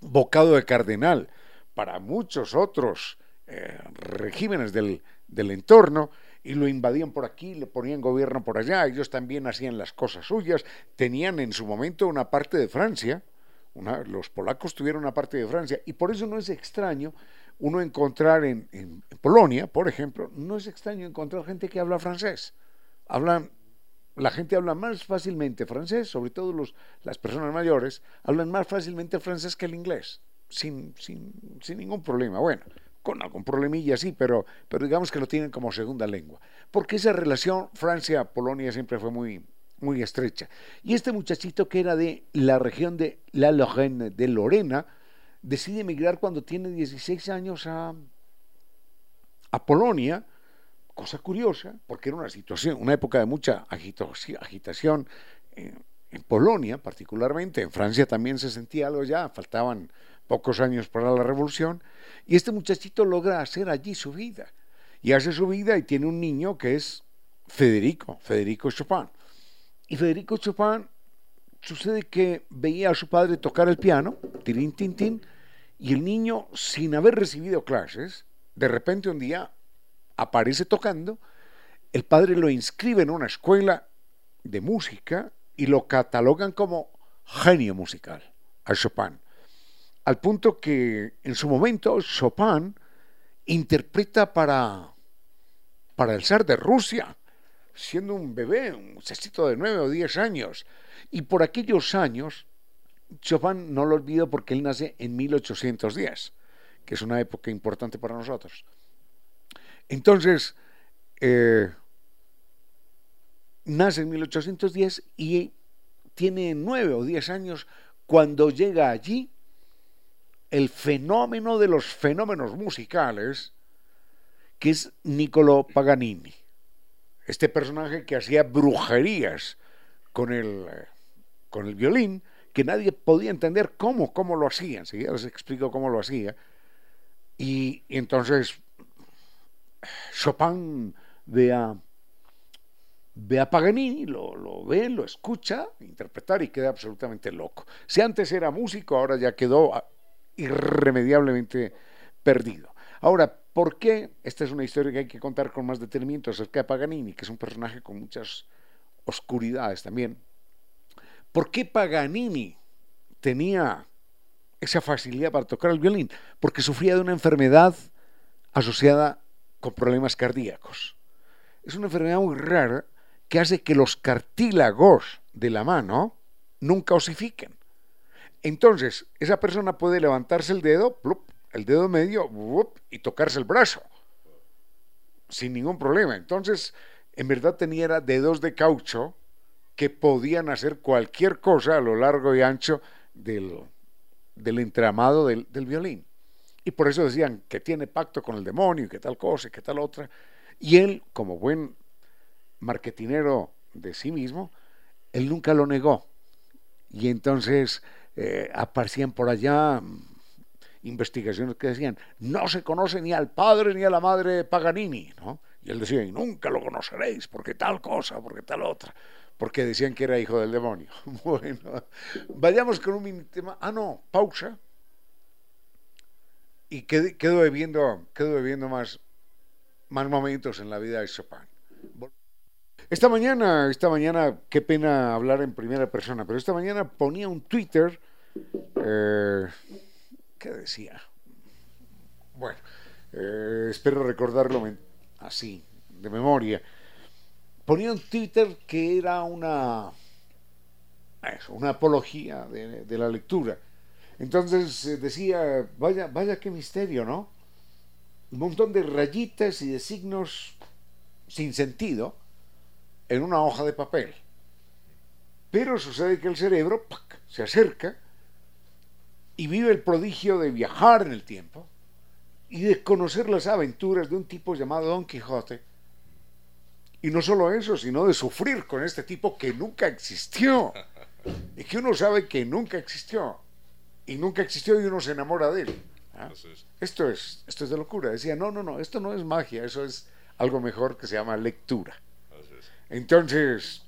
bocado de cardenal para muchos otros eh, regímenes del, entorno, y lo invadían por aquí, le ponían gobierno por allá, ellos también hacían las cosas suyas, tenían en su momento una parte de Francia, los polacos tuvieron una parte de Francia, y por eso no es extraño uno encontrar en, en, Polonia, por ejemplo, no es extraño encontrar gente que habla francés. Hablan, la gente habla más fácilmente francés, sobre todo los, las personas mayores, hablan más fácilmente francés que el inglés, sin, sin, sin ningún problema. Bueno, con algún problemilla, sí, pero, pero digamos que lo tienen como segunda lengua. Porque esa relación Francia-Polonia siempre fue muy, muy estrecha. Y este muchachito que era de la región de La Lorraine, de Lorena, decide emigrar cuando tiene 16 años a, a Polonia, cosa curiosa, porque era una situación, una época de mucha agitación en, en Polonia particularmente, en Francia también se sentía algo ya, faltaban pocos años para la revolución, y este muchachito logra hacer allí su vida. Y hace su vida y tiene un niño que es Federico, Federico Chopin. Y Federico Chopin sucede que veía a su padre tocar el piano, tirín, tin, tin, y el niño, sin haber recibido clases, de repente un día aparece tocando, el padre lo inscribe en una escuela de música y lo catalogan como genio musical a Chopin al punto que en su momento Chopin interpreta para, para el zar de Rusia, siendo un bebé, un cestito de nueve o diez años. Y por aquellos años, Chopin no lo olvido porque él nace en 1810, que es una época importante para nosotros. Entonces, eh, nace en 1810 y tiene nueve o diez años cuando llega allí el fenómeno de los fenómenos musicales, que es Niccolo Paganini. Este personaje que hacía brujerías con el, eh, con el violín, que nadie podía entender cómo, cómo lo hacía. Enseguida les explico cómo lo hacía. Y, entonces Chopin ve a, Paganini, lo, lo, ve, lo escucha interpretar y queda absolutamente loco. Si antes era músico, ahora ya quedó irremediablemente perdido. Ahora, ¿por qué? Esta es una historia que hay que contar con más detenimiento acerca de Paganini, que es un personaje con muchas oscuridades también. ¿Por qué Paganini tenía esa facilidad para tocar el violín? Porque sufría de una enfermedad asociada con problemas cardíacos. Es una enfermedad muy rara que hace que los cartílagos de la mano nunca osifiquen. Entonces, esa persona puede levantarse el dedo, el dedo medio, y tocarse el brazo, sin ningún problema. Entonces, en verdad tenía dedos de caucho que podían hacer cualquier cosa a lo largo y ancho del, entramado del, del, violín. Y por eso decían que tiene pacto con el demonio, y que tal cosa, y que tal otra. Y él, como buen marketinero de sí mismo, él nunca lo negó. Y entonces eh, aparecían por allá mm, investigaciones que decían, no se conoce ni al padre ni a la madre Paganini, ¿no? Y él decía, y nunca lo conoceréis, porque tal cosa, porque tal otra, porque decían que era hijo del demonio. Bueno, vayamos con un tema. Ah, no, pausa. Y quedo, bebiendo, quedo bebiendo más, más momentos en la vida de Chopin. Esta mañana, esta mañana, qué pena hablar en primera persona, pero esta mañana ponía un Twitter, eh, ¿qué decía? Bueno, eh, espero recordarlo así, de memoria. Ponía un Twitter que era una, una apología de, la lectura. Entonces eh, decía, vaya, vaya qué misterio, ¿no? Un montón de rayitas y de signos sin sentido en una hoja de papel. Pero sucede que el cerebro se acerca y vive el prodigio de viajar en el tiempo y de conocer las aventuras de un tipo llamado Don Quijote. Y no solo eso, sino de sufrir con este tipo que nunca existió. Y que uno sabe que nunca existió. Y nunca existió y uno se enamora de él. ¿ah? Esto, es, esto es de locura. Decía, no, no, no, esto no es magia, eso es algo mejor que se llama lectura. Entonces,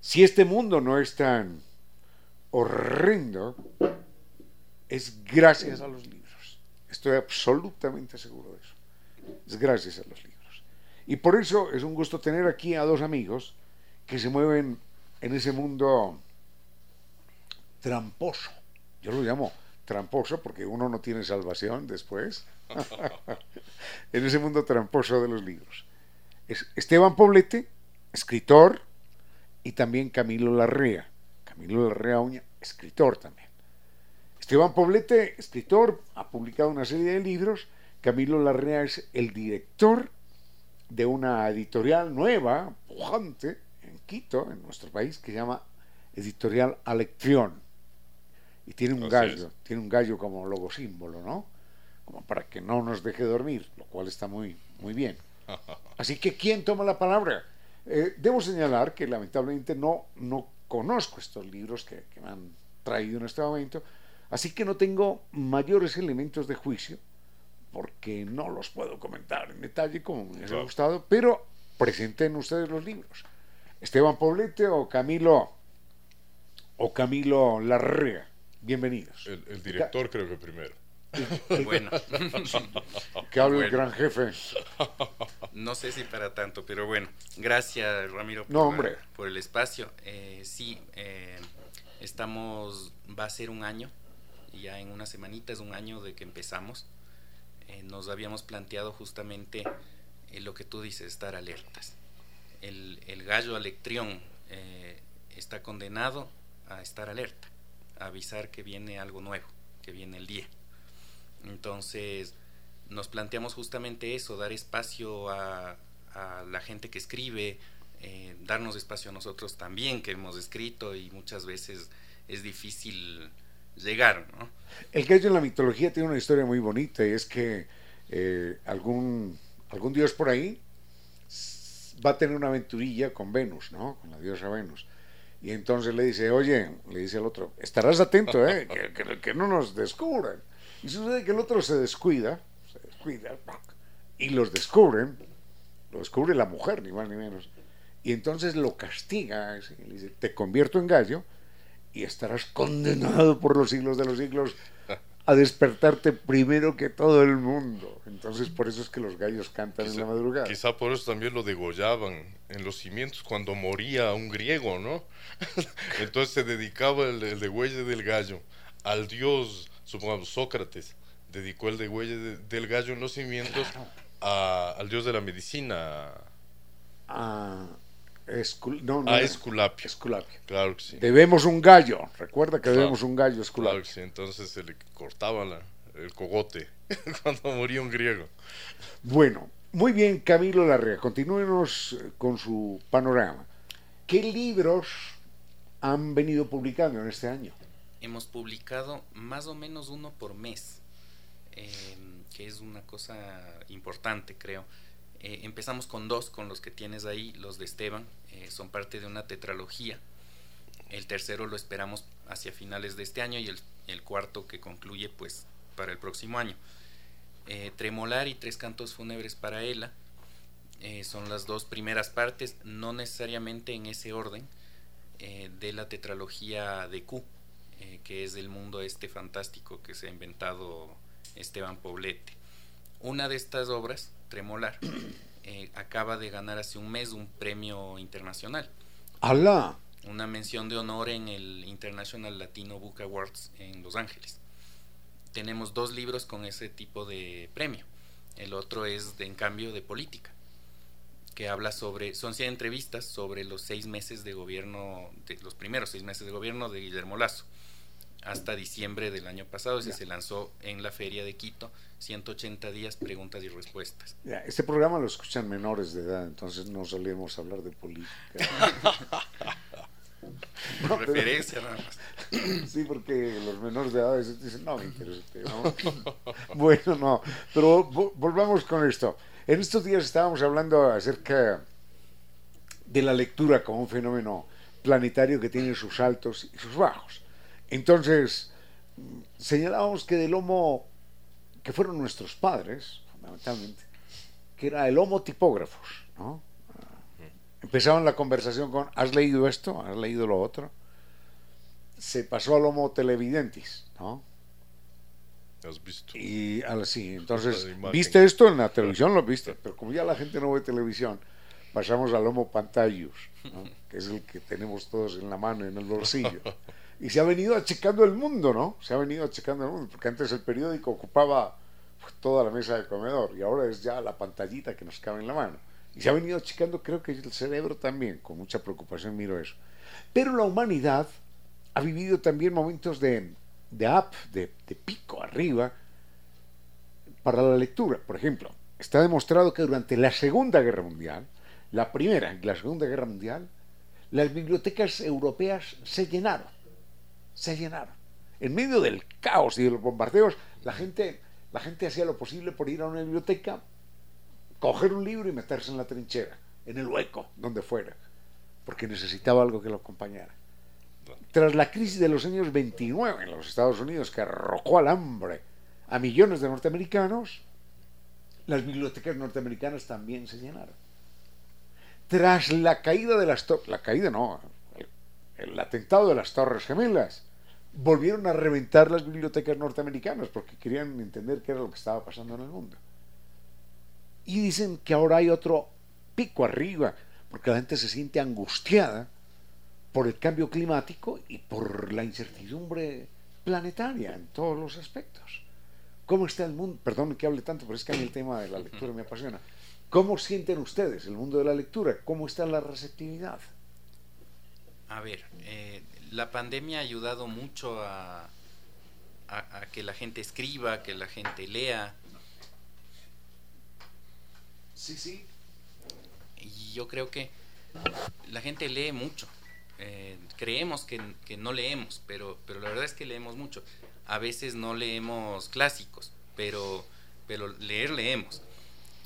si este mundo no es tan horrendo, es gracias a los libros. Estoy absolutamente seguro de eso. Es gracias a los libros. Y por eso es un gusto tener aquí a dos amigos que se mueven en ese mundo tramposo. Yo lo llamo tramposo porque uno no tiene salvación después. en ese mundo tramposo de los libros. Esteban Poblete, escritor, y también Camilo Larrea. Camilo Larrea Uña, escritor también. Esteban Poblete, escritor, ha publicado una serie de libros. Camilo Larrea es el director de una editorial nueva, pujante, en Quito, en nuestro país, que se llama Editorial Alección. Y tiene un gallo, tiene un gallo como logo símbolo, ¿no? Como para que no nos deje dormir, lo cual está muy, muy bien. Así que, ¿quién toma la palabra? Eh, debo señalar que lamentablemente no, no conozco estos libros que, me han traído en este momento, así que no tengo mayores elementos de juicio, porque no los puedo comentar en detalle como me hubiera gustado, pero presenten ustedes los libros. Esteban Poblete o Camilo o Camilo Larrea. Bienvenidos. el director creo que primero. Bueno. que hable el gran jefe. No sé si para tanto, pero bueno. Gracias, Ramiro, por, por el espacio. Eh, sí, eh, estamos, va a ser un año, ya en una semanita es un año de que empezamos. Eh, nos habíamos planteado justamente lo que tú dices, estar alertas. el, el gallo alectrión está condenado a estar alerta, a avisar que viene algo nuevo, que viene el día. Entonces, nos planteamos justamente eso, dar espacio a, la gente que escribe, eh, darnos espacio a nosotros también que hemos escrito y muchas veces es difícil llegar. El gallo en la mitología tiene una historia muy bonita y es que eh, algún, algún dios por ahí va a tener una aventurilla con Venus, ¿no? Con la diosa Venus. Y entonces le dice, oye, le dice al otro, estarás atento, ¿eh? Que, que- que no nos descubran. Y sucede que el otro se descuida, descuida, y los descubren, lo descubre la mujer, ni más ni menos. Y entonces lo castiga, le dice, te convierto en gallo y estarás condenado por los siglos de los siglos a despertarte primero que todo el mundo. Entonces por eso es que los gallos cantan en la madrugada. Quizá por eso también lo degollaban en los cimientos cuando moría un griego, ¿no? Entonces se dedicaba el, el degüelle del gallo al dios, supongamos Sócrates, dedicó el degüelle de- del gallo en los cimientos a- al dios de la medicina, Ah, Escul- no, no, a Esculapio. Esculapio. Claro que sí. Debemos un gallo. Recuerda que Claro. debemos un gallo Claro Esculapio. que sí. Entonces se le cortaba la- el cogote cuando moría un griego. Bueno, muy bien, Camilo Larrea. Continúenos con su panorama. ¿Qué libros han venido publicando en este año? Hemos publicado más o menos uno por mes, eh, que es una cosa importante, creo. Eh, empezamos con dos, con los que tienes ahí, los de Esteban, eh, son parte de una tetralogía. El tercero lo esperamos hacia finales de este año y el, cuarto que concluye pues para el próximo año. Eh, Tremolar y Tres Cantos Fúnebres para Ela son las dos primeras partes, no necesariamente en ese orden, de la tetralogía de Q, que es el mundo este fantástico que se ha inventado Esteban Poblete. Una de estas obras, Tremolar, eh, acaba de ganar hace un mes un premio internacional, ¡Alá! una mención de honor en el International Latino Book Awards en Los Ángeles. Tenemos dos libros con ese tipo de premio. El otro es, de, en cambio, de política, que habla sobre, son 100 entrevistas sobre los seis meses de gobierno, de los primeros seis meses de gobierno de Guillermo Lazo, hasta diciembre del año pasado. Ese se lanzó en la Feria de Quito, 180 días, preguntas y respuestas. Este programa lo escuchan menores de edad, entonces no solemos hablar de política. No, pero- Referencia nada más. Sí, porque los menores de edad dicen, no me interesa este tema". Bueno, no, pero vo- volvamos con esto. En estos días estábamos hablando acerca de la lectura como un fenómeno planetario que tiene sus altos y sus bajos. Entonces, señalábamos que del homo, que fueron nuestros padres, fundamentalmente, que era el homo tipógrafos, ¿no? Empezaban la conversación con, ¿has leído esto? ¿Has leído lo otro? se pasó al homo televidentes, ¿no? ¿Has visto? Y así, entonces. ¿viste esto en la televisión? Lo viste, pero como ya la gente no ve televisión, pasamos al homo pantallus, ¿no? que es el que tenemos todos en la mano, en el bolsillo. Y se ha venido achicando el mundo, ¿no? Se ha venido achicando el mundo, porque antes el periódico ocupaba pues, toda la mesa de comedor y ahora es ya la pantallita que nos cabe en la mano. Y se ha venido achicando, creo que el cerebro también, con mucha preocupación miro eso. Pero la humanidad ha vivido también momentos de, de up, de, de pico arriba, para la lectura. Por ejemplo, está demostrado que durante la Segunda Guerra Mundial, la Primera y la Segunda Guerra Mundial, las bibliotecas europeas se llenaron. Se llenaron. En medio del caos y de los bombardeos, la gente, la gente hacía lo posible por ir a una biblioteca, coger un libro y meterse en la trinchera, en el hueco, donde fuera, porque necesitaba algo que lo acompañara. Tras la crisis de los años 29 en los Estados Unidos, que arrojó al hambre a millones de norteamericanos, las bibliotecas norteamericanas también se llenaron. Tras la caída de las la caída no, el, atentado de las Torres Gemelas, volvieron a reventar las bibliotecas norteamericanas porque querían entender qué era lo que estaba pasando en el mundo. Y dicen que ahora hay otro pico arriba, porque la gente se siente angustiada por el cambio climático y por la incertidumbre planetaria en todos los aspectos. ¿Cómo está el mundo? Perdón que hable tanto, pero es que a mí el tema de la lectura me apasiona. ¿Cómo sienten ustedes el mundo de la lectura? ¿Cómo está la receptividad? A ver, eh, la pandemia ha ayudado mucho a, a, que la gente escriba, que la gente lea. Sí, sí. Y yo creo que la gente lee mucho. Eh, creemos que, que, no leemos, pero, pero la verdad es que leemos mucho. A veces no leemos clásicos, pero, pero leer leemos.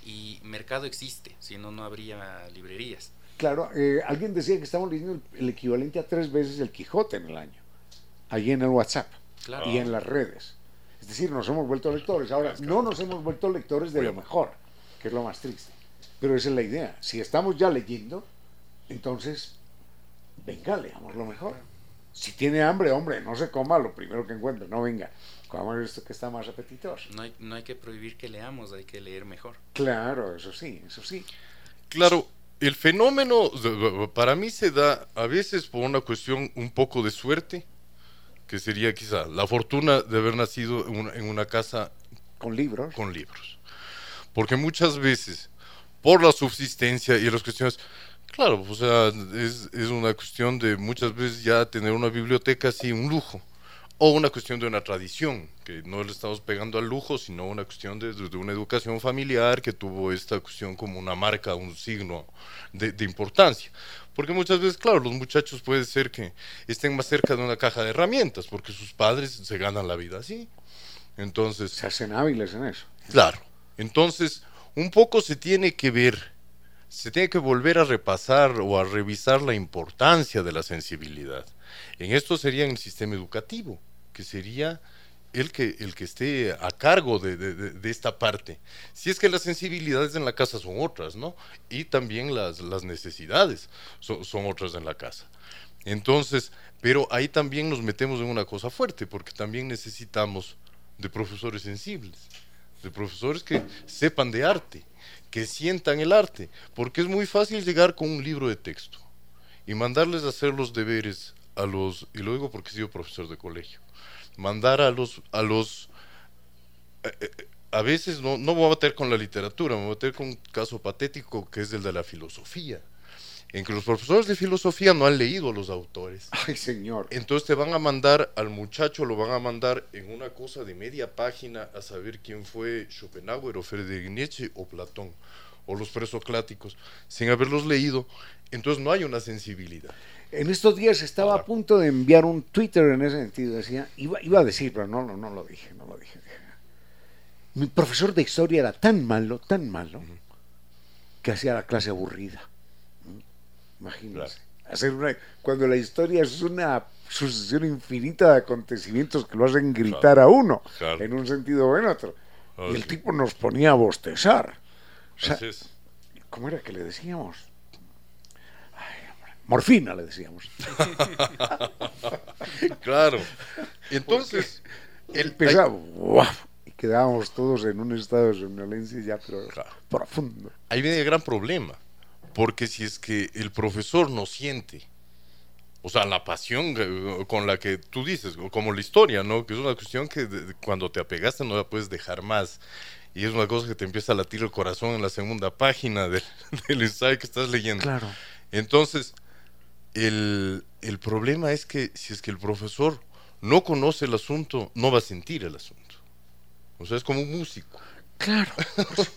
Y mercado existe, si no, no habría librerías. Claro, eh, alguien decía que estamos leyendo el, equivalente a tres veces el Quijote en el año, allí en el WhatsApp y en las redes. Es decir, nos hemos vuelto lectores. Ahora, no nos hemos vuelto lectores de lo mejor, que es lo más triste. Pero esa es la idea. Si estamos ya leyendo, entonces, venga, leamos lo mejor. Si tiene hambre, hombre, no se coma lo primero que encuentre, no venga. Comamos esto que está más apetitoso. No hay, no hay que prohibir que leamos, hay que leer mejor. Claro, eso sí, eso sí. Claro, el fenómeno para mí se da a veces por una cuestión un poco de suerte, que sería quizá la fortuna de haber nacido en una, casa con libros. Con libros. Porque muchas veces, por la subsistencia y las cuestiones, claro, o sea, es, es una cuestión de muchas veces ya tener una biblioteca así, un lujo o una cuestión de una tradición, que no le estamos pegando al lujo, sino una cuestión de, una educación familiar que tuvo esta cuestión como una marca, un signo de, importancia. Porque muchas veces, claro, los muchachos puede ser que estén más cerca de una caja de herramientas, porque sus padres se ganan la vida así. Entonces... Se hacen hábiles en eso. Claro. Entonces, un poco se tiene que ver, se tiene que volver a repasar o a revisar la importancia de la sensibilidad. En esto sería en el sistema educativo sería el que, el que esté a cargo de, esta parte. Si es que las sensibilidades en la casa son otras, ¿no? Y también las, las necesidades son, son, otras en la casa. Entonces, pero ahí también nos metemos en una cosa fuerte, porque también necesitamos de profesores sensibles, de profesores que sepan de arte, que sientan el arte, porque es muy fácil llegar con un libro de texto y mandarles a hacer los deberes a los, y lo digo porque he sido profesor de colegio, mandar a los, a los, eh, eh, a veces no, no voy a meter con la literatura, me voy a meter con un caso patético que es el de la filosofía, en que los profesores de filosofía no han leído a los autores. Ay, señor. Entonces te van a mandar al muchacho, lo van a mandar en una cosa de media página a saber quién fue Schopenhauer o Friedrich Nietzsche o Platón o los presocláticos, sin haberlos leído. Entonces no hay una sensibilidad. En estos días estaba a punto de enviar un Twitter en ese sentido. Decía, iba, iba a decir, pero no, no, no lo dije, no lo dije. Mi profesor de historia era tan malo, tan malo, que hacía la clase aburrida. Imagínense. Hacer una, cuando la historia es una sucesión infinita de acontecimientos que lo hacen gritar a uno, en un sentido o en otro. y el tipo nos ponía a bostezar. ¿Cómo era que le decíamos? Morfina, le decíamos. claro. Entonces, el y quedábamos todos en un estado de somnolencia ya, pero profundo. Ahí viene el gran problema, porque si es que el profesor no siente, o sea, la pasión con la que tú dices, como la historia, ¿no? Que es una cuestión que cuando te apegaste no la puedes dejar más. Y es una cosa que te empieza a latir el corazón en la segunda página del, del ensayo que estás leyendo. Claro. Entonces, el, el problema es que si es que el profesor no conoce el asunto, no va a sentir el asunto. O sea, es como un músico. Claro,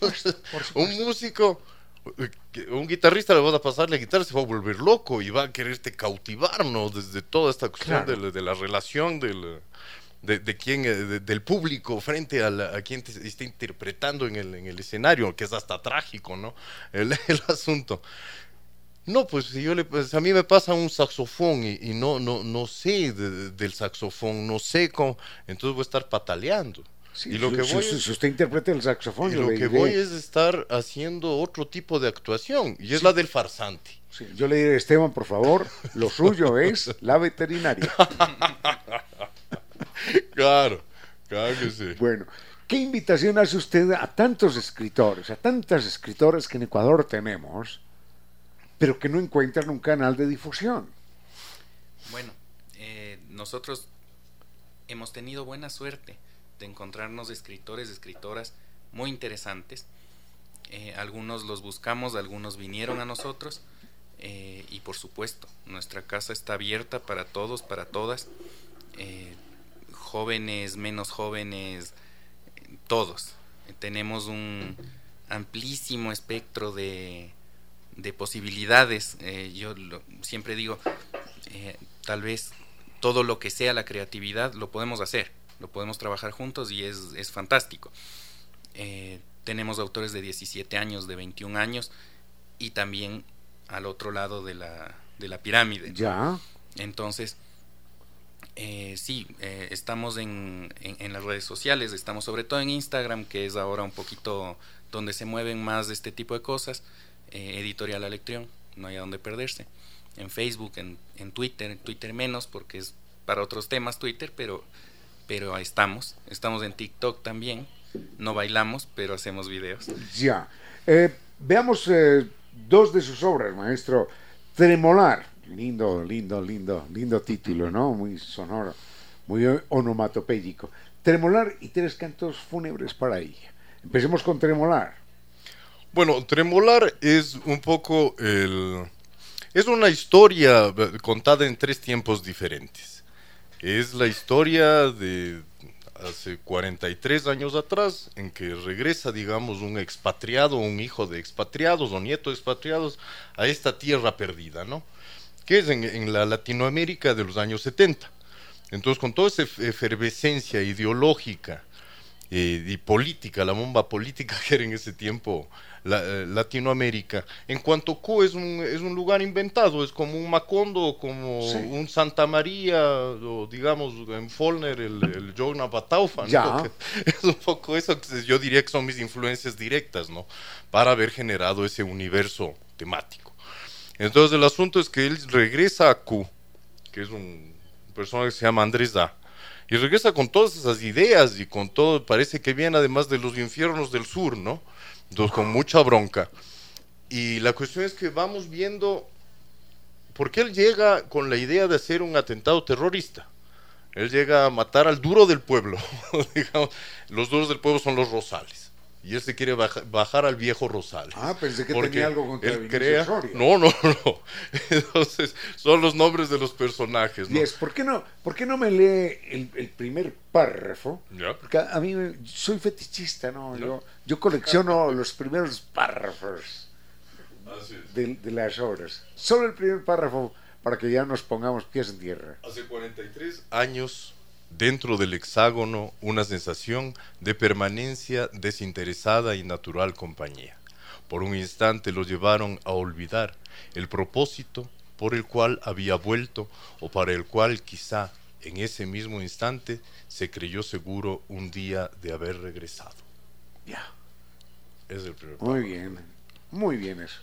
un músico, un guitarrista le va a pasar la guitarra, se va a volver loco y va a quererte cautivarnos desde toda esta cuestión de, la relación del, de, de quién, del público frente a, a quien te está interpretando en el, en el escenario, que es hasta trágico, ¿no? El, el asunto. No, pues si yo le, pues, a mí me pasa un saxofón y, no, no, no sé del saxofón, no sé cómo, entonces voy a estar pataleando. y lo que voy si, usted interpreta el saxofón, y lo que voy es estar haciendo otro tipo de actuación y es la del farsante. yo le diré, Esteban, por favor, lo suyo es la veterinaria. claro, claro que sí. Bueno, ¿qué invitación hace usted a tantos escritores, a tantas escritoras que en Ecuador tenemos? Pero que no encuentran un canal de difusión. Bueno, eh, nosotros hemos tenido buena suerte de encontrarnos escritores, escritoras muy interesantes. Eh, algunos los buscamos, algunos vinieron a nosotros eh, y por supuesto, nuestra casa está abierta para todos, para todas, eh, jóvenes, menos jóvenes, todos. tenemos un amplísimo espectro de, de posibilidades. yo siempre digo, tal vez todo lo que sea la creatividad lo podemos hacer, lo podemos trabajar juntos y es, es fantástico. tenemos autores de 17 años, de 21 años y también al otro lado de la, de la pirámide. Ya. Entonces, eh, sí, eh, estamos en, en, las redes sociales, estamos sobre todo en Instagram, que es ahora un poquito donde se mueven más de este tipo de cosas, eh, editorial Alectrión, no hay a dónde perderse. En Facebook, en, en Twitter, en Twitter menos, porque es para otros temas Twitter, pero, pero ahí estamos. Estamos en TikTok también, no bailamos, pero hacemos videos. Ya. veamos dos de sus obras, maestro. Tremolar, lindo, lindo, lindo, lindo título, ¿no? Muy sonoro, muy onomatopédico. Tremolar y tres cantos fúnebres para ella. Empecemos con Tremolar. Bueno, Tremolar es un poco el... Es una historia contada en tres tiempos diferentes. Es la historia de hace 43 años atrás, en que regresa, digamos, un expatriado, un hijo de expatriados o nieto de expatriados a esta tierra perdida, ¿no? Que es en, la Latinoamérica de los años 70. Entonces, con toda esa efervescencia ideológica eh, y política, la bomba política que era en ese tiempo eh, Latinoamérica. En cuanto Q es un, es un lugar inventado, es como un Macondo, como un Santa María, o digamos en Follner el, el Jogna Bataufa. Es un poco eso que yo diría que son mis influencias directas, ¿no? Para haber generado ese universo temático. Entonces el asunto es que él regresa a Q, que es un personaje que se llama Andrés Da y regresa con todas esas ideas y con todo, parece que viene además de los infiernos del sur, ¿no? Entonces, con mucha bronca. Y la cuestión es que vamos viendo por qué él llega con la idea de hacer un atentado terrorista. Él llega a matar al duro del pueblo. los duros del pueblo son los rosales. Y él se quiere bajar al viejo Rosales. Ah, pensé que tenía algo contra él crea... No, no, no. Entonces, son los nombres de los personajes. ¿no? ¿por qué no, por qué no me lee el, primer párrafo? Porque a, mí soy fetichista, ¿no? Yo, yo colecciono los primeros párrafos de, de, las obras. Solo el primer párrafo para que ya nos pongamos pies en tierra. Hace 43 años dentro del hexágono una sensación de permanencia desinteresada y natural compañía. Por un instante lo llevaron a olvidar el propósito por el cual había vuelto o para el cual quizá en ese mismo instante se creyó seguro un día de haber regresado. Ya. Es el primer Muy bien, muy bien eso.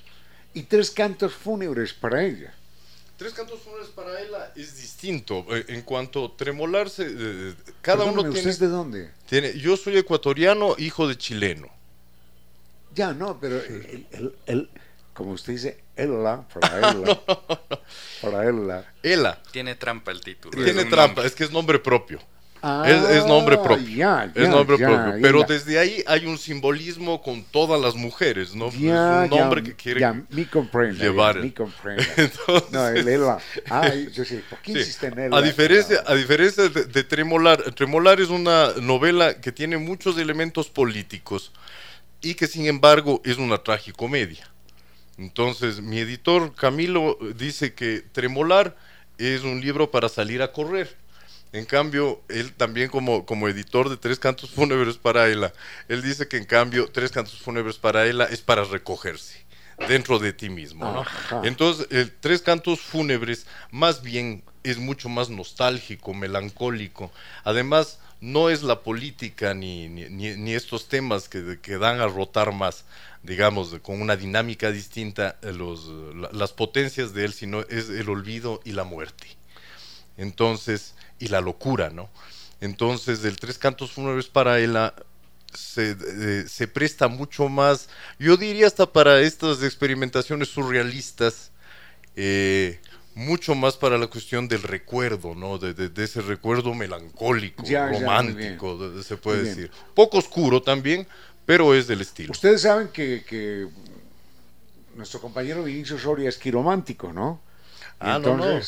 Y tres cantos fúnebres para ella. Tres cantos fúnebres para ella es distinto. Eh, en cuanto a tremolarse, eh, cada uno tiene. ¿Usted de dónde? Tiene, yo soy ecuatoriano, hijo de chileno. Ya, no, pero el, como usted dice, ella, para ella. Para ella. Ella. Tiene trampa el título. Tiene trampa, es que es nombre propio es, nombre ah, propio. es nombre propio. Pero desde ahí hay un simbolismo con todas las mujeres, ¿no? es un nombre que quiere llevar. no, yo sé, ¿por qué en él? A diferencia, a diferencia de, Tremolar, Tremolar es una novela que tiene muchos elementos políticos y que sin embargo es una tragicomedia. Entonces, mi editor Camilo dice que Tremolar es un libro para salir a correr en cambio, él también como, como editor de Tres Cantos Fúnebres para Ella, él dice que en cambio Tres Cantos Fúnebres para Ella es para recogerse dentro de ti mismo. Entonces, el Tres Cantos Fúnebres más bien es mucho más nostálgico, melancólico. Además, no es la política ni, ni, estos temas que, que, dan a rotar más, digamos, con una dinámica distinta eh, los, las potencias de él, sino es el olvido y la muerte. Entonces, y la locura, ¿no? Entonces, el Tres Cantos Fúnebres para ella se, eh, se, presta mucho más, yo diría hasta para estas experimentaciones surrealistas, eh, mucho más para la cuestión del recuerdo, ¿no? De, de, ese recuerdo melancólico, romántico, se puede decir. Poco oscuro también, pero es del estilo. Ustedes saben que, que nuestro compañero Vinicio Soria es quiromántico, ¿no? Ah, no, no.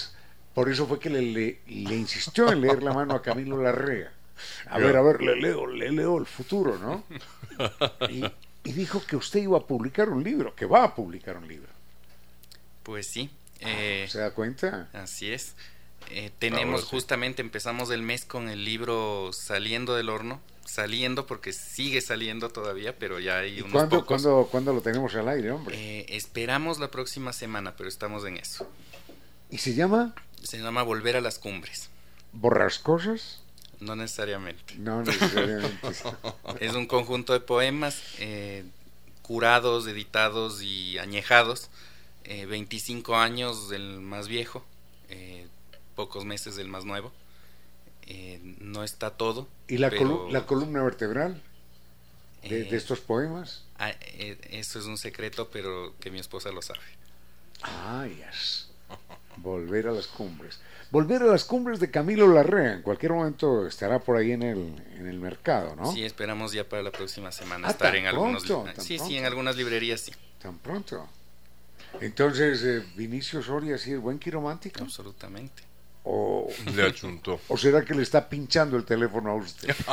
Por eso fue que le, le- le insistió en leer la mano a Camilo Larrea. A ver, a ver, le leo, le leo el futuro, ¿no? Y, y dijo que usted iba a publicar un libro, que va a publicar un libro. Pues sí. eh, ¿Se da cuenta? Así es. Eh, tenemos Ahora sí. justamente, empezamos el mes con el libro Saliendo del Horno. Saliendo porque sigue saliendo todavía, pero ya hay ¿Y unos cuándo, pocos. cuándo, cuándo lo tenemos al aire, hombre? Eh, esperamos la próxima semana, pero estamos en eso. ¿Y se llama Se llama Volver a las Cumbres. Borrascosas? No necesariamente. No necesariamente. Es un conjunto de poemas eh, curados, editados y añejados. Eh, 25 años del más viejo, eh, pocos meses del más nuevo. Eh, no está todo. ¿Y la, pero, colu- la columna vertebral de, eh, de estos poemas? ah, eh, eso es un secreto, pero que mi esposa lo sabe. Ah, yes. Volver a las cumbres. Volver a las cumbres de Camilo Larrea. En cualquier momento estará por ahí en el, en el mercado, ¿no? Sí, esperamos ya para la próxima semana Ah, estar en algunos pronto, tan Sí, sí, en algunas librerías sí, Tan pronto. Entonces, eh, Vinicio Soria, ¿sí es buen quiromántico? absolutamente. ¿O, Le achuntó. ¿O será que le está pinchando el teléfono a usted?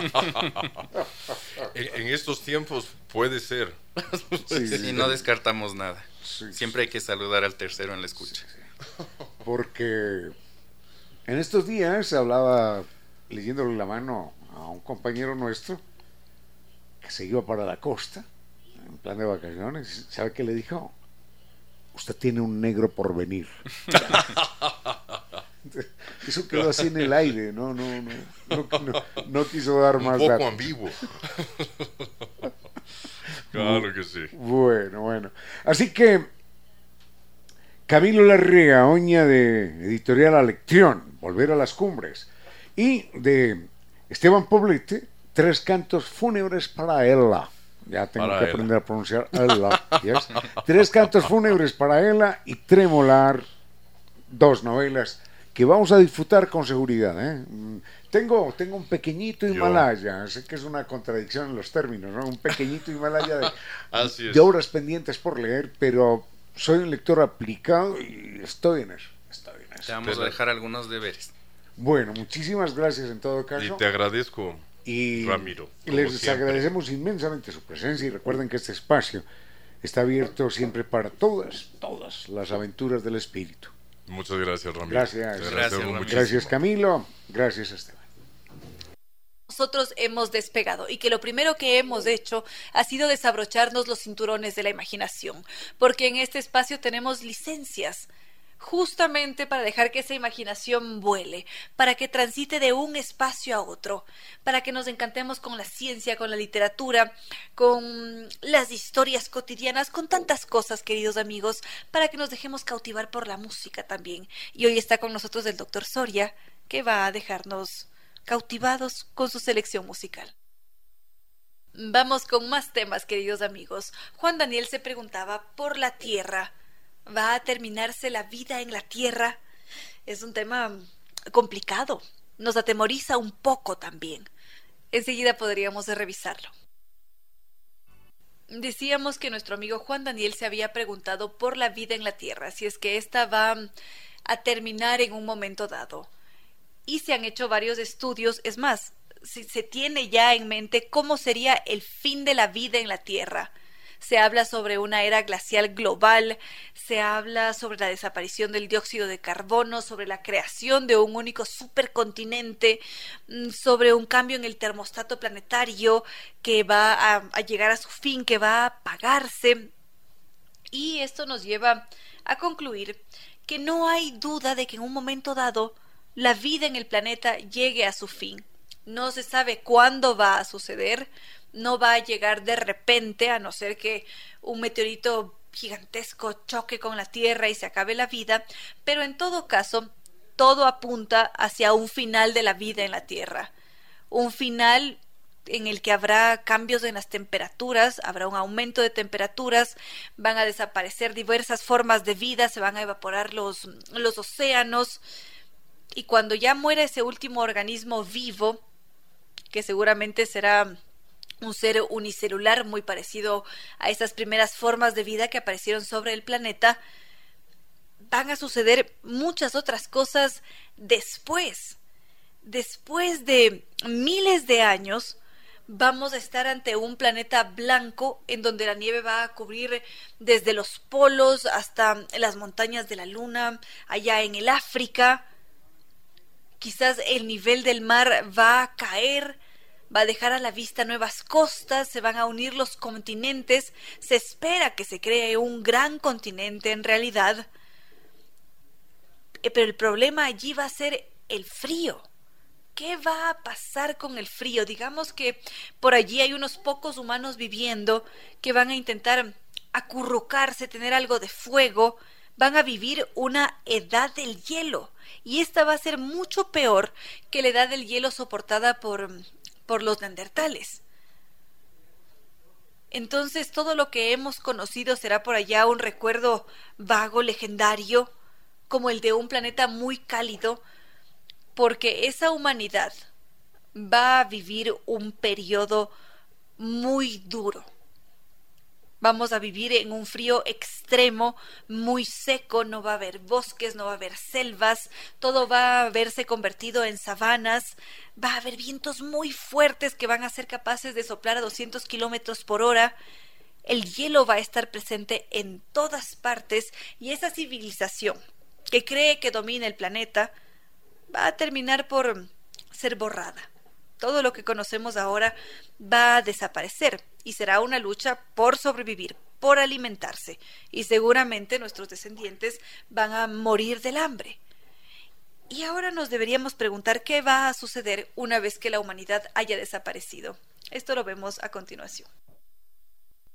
En, en estos tiempos puede ser. Sí, sí, Y sí. no descartamos nada. Sí, Siempre hay que saludar al tercero en la escucha. Porque en estos días hablaba, leyéndole la mano a un compañero nuestro que se iba para la costa en plan de vacaciones. ¿Sabe qué le dijo? Usted tiene un negro por venir. Eso quedó así en el aire, no, no, no, no, no, no quiso dar Un más poco datos. ambiguo. claro que sí. Bueno, bueno. Así que Camilo Larrea, Oña de Editorial Alección, Volver a las Cumbres, y de Esteban Poblete, Tres Cantos Fúnebres para ella. Ya tengo Para que ella. aprender a pronunciar ella. yes. Tres Cantos Fúnebres para ella y Tremolar, dos novelas que vamos a disfrutar con seguridad. ¿eh? Tengo, tengo un pequeñito Yo. Himalaya, sé que es una contradicción en los términos, ¿no? Un pequeñito Himalaya de, Así es. de obras pendientes por leer, pero soy un lector aplicado y estoy en eso. Estoy en Te vamos Pero- a dejar algunos deberes. Bueno, muchísimas gracias en todo Y caso. te agradezco. Y Ramiro, les siempre. agradecemos inmensamente su presencia y recuerden que este espacio está abierto siempre para todas, todas las aventuras del espíritu. Muchas gracias, Ramiro. Gracias. Gracias, agradecemos Ramiro. Gracias Camilo, gracias Esteban. Nosotros hemos despegado y que lo primero que hemos hecho ha sido desabrocharnos los cinturones de la imaginación, porque en este espacio tenemos licencias justamente para dejar que esa imaginación vuele, para que transite de un espacio a otro, para que nos encantemos con la ciencia, con la literatura, con las historias cotidianas, con tantas cosas, queridos amigos, para que nos dejemos cautivar por la música también. Y hoy está con nosotros el doctor Soria, que va a dejarnos cautivados con su selección musical. Vamos con más temas, queridos amigos. Juan Daniel se preguntaba por la tierra. ¿Va a terminarse la vida en la tierra? Es un tema complicado. Nos atemoriza un poco también. Enseguida podríamos revisarlo. Decíamos que nuestro amigo Juan Daniel se había preguntado por la vida en la tierra, si es que ésta va a terminar en un momento dado y se han hecho varios estudios. Es más, si se tiene ya en mente cómo sería el fin de la vida en la Tierra. Se habla sobre una era glacial global, se habla sobre la desaparición del dióxido de carbono, sobre la creación de un único supercontinente, mm, sobre un cambio en el termostato planetario que va a, a llegar a su fin, que va a apagarse. Y esto nos lleva a concluir que no hay duda de que en un momento dado la vida en el planeta llegue a su fin. No se sabe cuándo va a suceder, no va a llegar de repente, a no ser que un meteorito gigantesco choque con la Tierra y se acabe la vida, pero en todo caso, todo apunta hacia un final de la vida en la Tierra. Un final en el que habrá cambios en las temperaturas, habrá un aumento de temperaturas, van a desaparecer diversas formas de vida, se van a evaporar los, los océanos, y cuando ya muera ese último organismo vivo, que seguramente será un ser unicelular muy parecido a esas primeras formas de vida que aparecieron sobre el planeta, van a suceder muchas otras cosas después. Después de miles de años, vamos a estar ante un planeta blanco en donde la nieve va a cubrir desde los polos hasta las montañas de la luna, allá en el África. Quizás el nivel del mar va a caer, va a dejar a la vista nuevas costas, se van a unir los continentes, se espera que se cree un gran continente en realidad. Eh, pero el problema allí va a ser el frío ¿Qué va a pasar con el frío? Digamos que por allí hay unos pocos humanos viviendo que van a intentar acurrucarse, tener algo de fuego, van a vivir una edad del hielo. Y esta va a ser mucho peor que la edad del hielo soportada por, por los neandertales. Entonces todo lo que hemos conocido será por allá un recuerdo vago, legendario, como el de un planeta muy cálido, porque esa humanidad va a vivir un periodo muy duro. Vamos a vivir en un frío extremo, muy seco, no va a haber bosques, no va a haber selvas, todo va a verse convertido en sabanas, va a haber vientos muy fuertes que van a ser capaces de soplar a 200 kilómetros por hora, el hielo va a estar presente en todas partes y esa civilización que cree que domina el planeta va a terminar por ser borrada. Todo lo que conocemos ahora va a desaparecer y será una lucha por sobrevivir, por alimentarse, y seguramente nuestros descendientes van a morir del hambre. Y ahora nos deberíamos preguntar qué va a suceder una vez que la humanidad haya desaparecido. Esto lo vemos a continuación.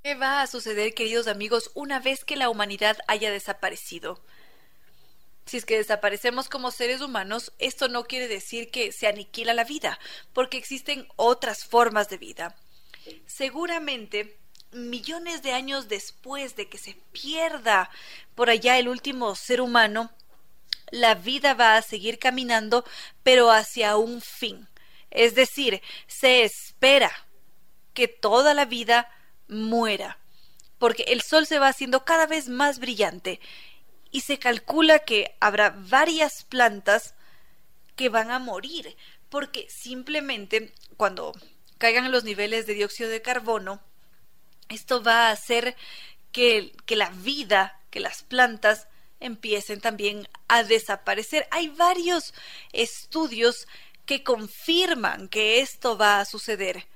¿Qué va a suceder, queridos amigos, una vez que la humanidad haya desaparecido? Si es que desaparecemos como seres humanos, esto no quiere decir que se aniquila la vida, porque existen otras formas de vida. Seguramente, millones de años después de que se pierda por allá el último ser humano, la vida va a seguir caminando, pero hacia un fin. Es decir, se espera que toda la vida muera, porque el sol se va haciendo cada vez más brillante y se calcula que habrá varias plantas que van a morir porque simplemente cuando caigan los niveles de dióxido de carbono, esto va a hacer que, que la vida, que las plantas empiecen también a desaparecer. Hay varios estudios que confirman que esto va a suceder,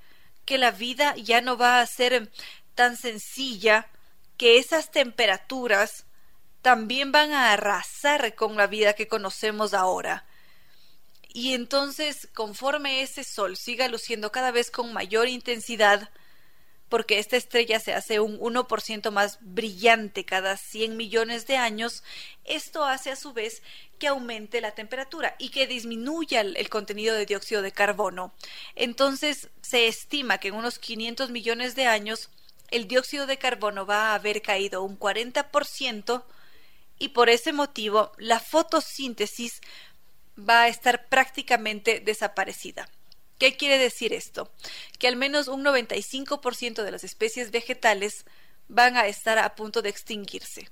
que la vida ya no va a ser tan sencilla, que esas temperaturas también van a arrasar con la vida que conocemos ahora. Y entonces, conforme ese sol siga luciendo cada vez con mayor intensidad, porque esta estrella se hace un 1% más brillante cada 100 millones de años, esto hace a su vez que aumente la temperatura y que disminuya el, contenido de dióxido de carbono. Entonces, se estima que en unos 500 millones de años el dióxido de carbono va a haber caído un 40%, y por ese motivo la fotosíntesis va a estar prácticamente desaparecida. ¿Qué quiere decir esto? Que al menos un 95% de las especies vegetales van a estar a punto de extinguirse.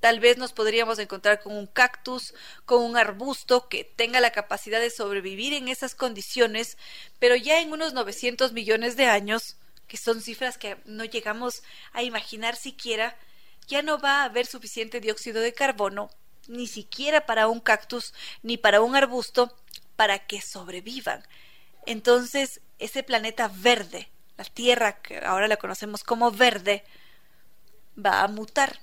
Tal vez nos podríamos encontrar con un cactus, con un arbusto que tenga la capacidad de sobrevivir en esas condiciones, pero ya en unos 900 millones de años, que son cifras que no llegamos a imaginar siquiera, ya no va a haber suficiente dióxido de carbono, ni siquiera para un cactus ni para un arbusto, para que sobrevivan. Entonces, ese planeta verde, la Tierra, que ahora la conocemos como verde, va a mutar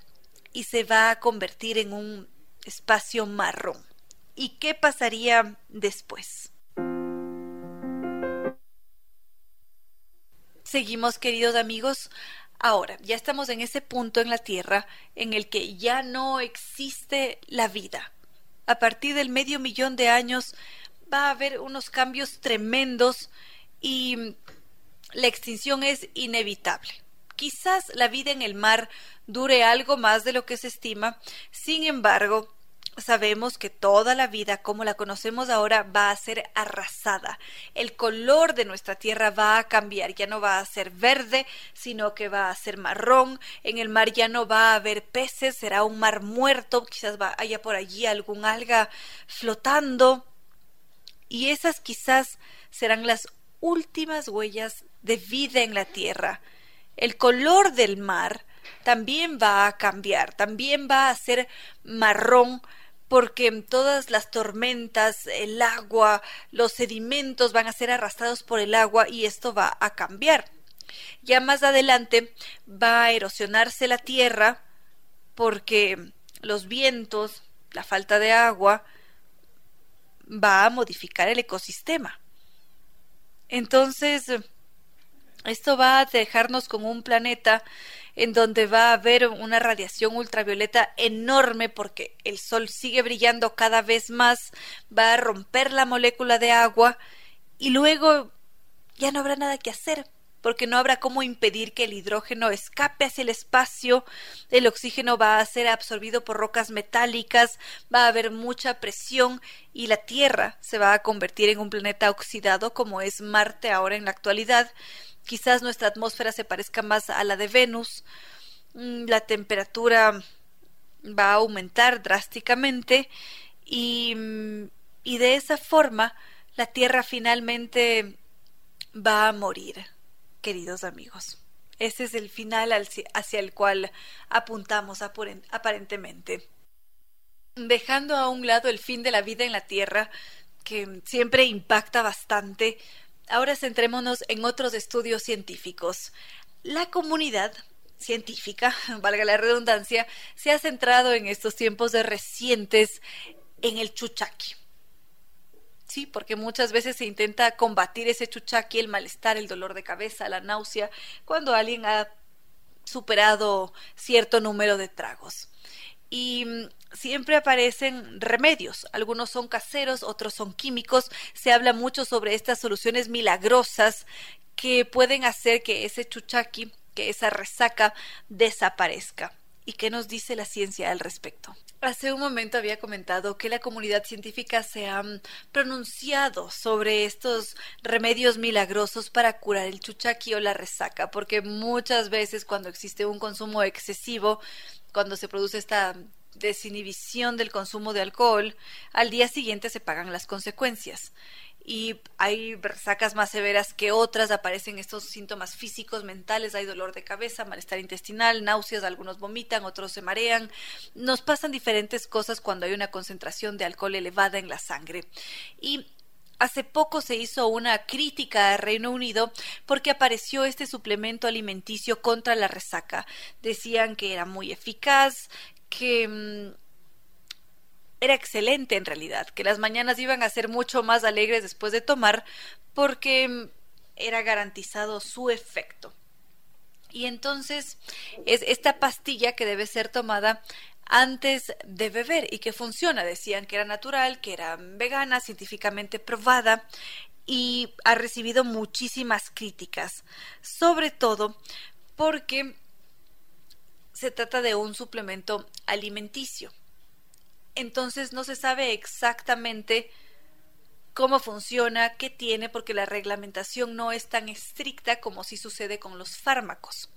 y se va a convertir en un espacio marrón. ¿Y qué pasaría después? Seguimos, queridos amigos, Ahora, ya estamos en ese punto en la Tierra en el que ya no existe la vida. A partir del medio millón de años va a haber unos cambios tremendos y la extinción es inevitable. Quizás la vida en el mar dure algo más de lo que se estima, sin embargo, sabemos que toda la vida como la conocemos ahora va a ser arrasada. El color de nuestra tierra va a cambiar, ya no va a ser verde, sino que va a ser marrón. En el mar ya no va a haber peces, será un mar muerto, quizás haya por allí algún alga flotando. Y esas quizás serán las últimas huellas de vida en la tierra. El color del mar también va a cambiar, también va a ser marrón porque todas las tormentas, el agua, los sedimentos van a ser arrastrados por el agua y esto va a cambiar. Ya más adelante va a erosionarse la tierra porque los vientos, la falta de agua, va a modificar el ecosistema. Entonces, esto va a dejarnos con un planeta en donde va a haber una radiación ultravioleta enorme porque el sol sigue brillando cada vez más, va a romper la molécula de agua y luego ya no habrá nada que hacer porque no habrá cómo impedir que el hidrógeno escape hacia el espacio, el oxígeno va a ser absorbido por rocas metálicas, va a haber mucha presión y la Tierra se va a convertir en un planeta oxidado como es Marte ahora en la actualidad, quizás nuestra atmósfera se parezca más a la de Venus, mm, la temperatura va a aumentar drásticamente y, mm, y de esa forma la Tierra finalmente va a morir, queridos amigos. Ese es el final hacia el cual apuntamos aparentemente. Dejando a un lado el fin de la vida en la Tierra, que siempre impacta bastante, ahora centrémonos en otros estudios científicos. La comunidad científica, valga la redundancia, se ha centrado en estos tiempos de recientes en el chuchaqui. Sí, porque muchas veces se intenta combatir ese chuchaqui, el malestar, el dolor de cabeza, la náusea, cuando alguien ha superado cierto número de tragos. Y mm, siempre aparecen remedios. Algunos son caseros, otros son químicos. Se habla mucho sobre estas soluciones milagrosas que pueden hacer que ese chuchaqui, que esa resaca desaparezca. ¿Y qué nos dice la ciencia al respecto? Hace un momento había comentado que la comunidad científica se ha mm, pronunciado sobre estos remedios milagrosos para curar el chuchaqui o la resaca, porque muchas veces cuando existe un consumo excesivo, cuando se produce esta desinhibición del consumo de alcohol, al día siguiente se pagan las consecuencias. Y hay resacas más severas que otras, aparecen estos síntomas físicos, mentales, hay dolor de cabeza, malestar intestinal, náuseas, algunos vomitan, otros se marean. Nos pasan diferentes cosas cuando hay una concentración de alcohol elevada en la sangre. Y Hace poco se hizo una crítica a Reino Unido porque apareció este suplemento alimenticio contra la resaca. Decían que era muy eficaz, que mm, era excelente en realidad, que las mañanas iban a ser mucho más alegres después de tomar porque mm, era garantizado su efecto. Y entonces es esta pastilla que debe ser tomada antes de beber y que funciona. Decían que era natural, que era vegana, científicamente probada y ha recibido muchísimas críticas, sobre todo porque se trata de un suplemento alimenticio. Entonces no se sabe exactamente cómo funciona, qué tiene, porque la reglamentación no es tan estricta como si sucede con los fármacos.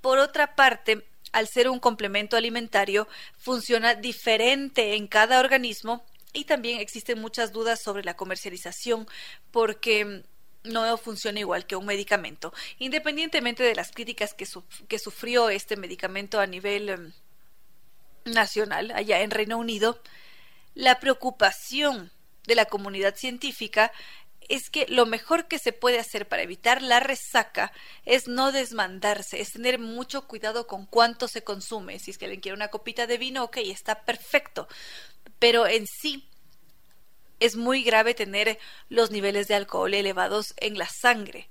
Por otra parte, al ser un complemento alimentario, funciona diferente en cada organismo y también existen muchas dudas sobre la comercialización porque no funciona igual que un medicamento. Independientemente de las críticas que, que sufrió este medicamento a nivel em, nacional, allá en Reino Unido, la preocupación de la comunidad científica es que lo mejor que se puede hacer para evitar la resaca es no desmandarse, es tener mucho cuidado con cuánto se consume. Si es que alguien quiere una copita de vino, ok, está perfecto. Pero en sí es muy grave tener los niveles de alcohol elevados en la sangre.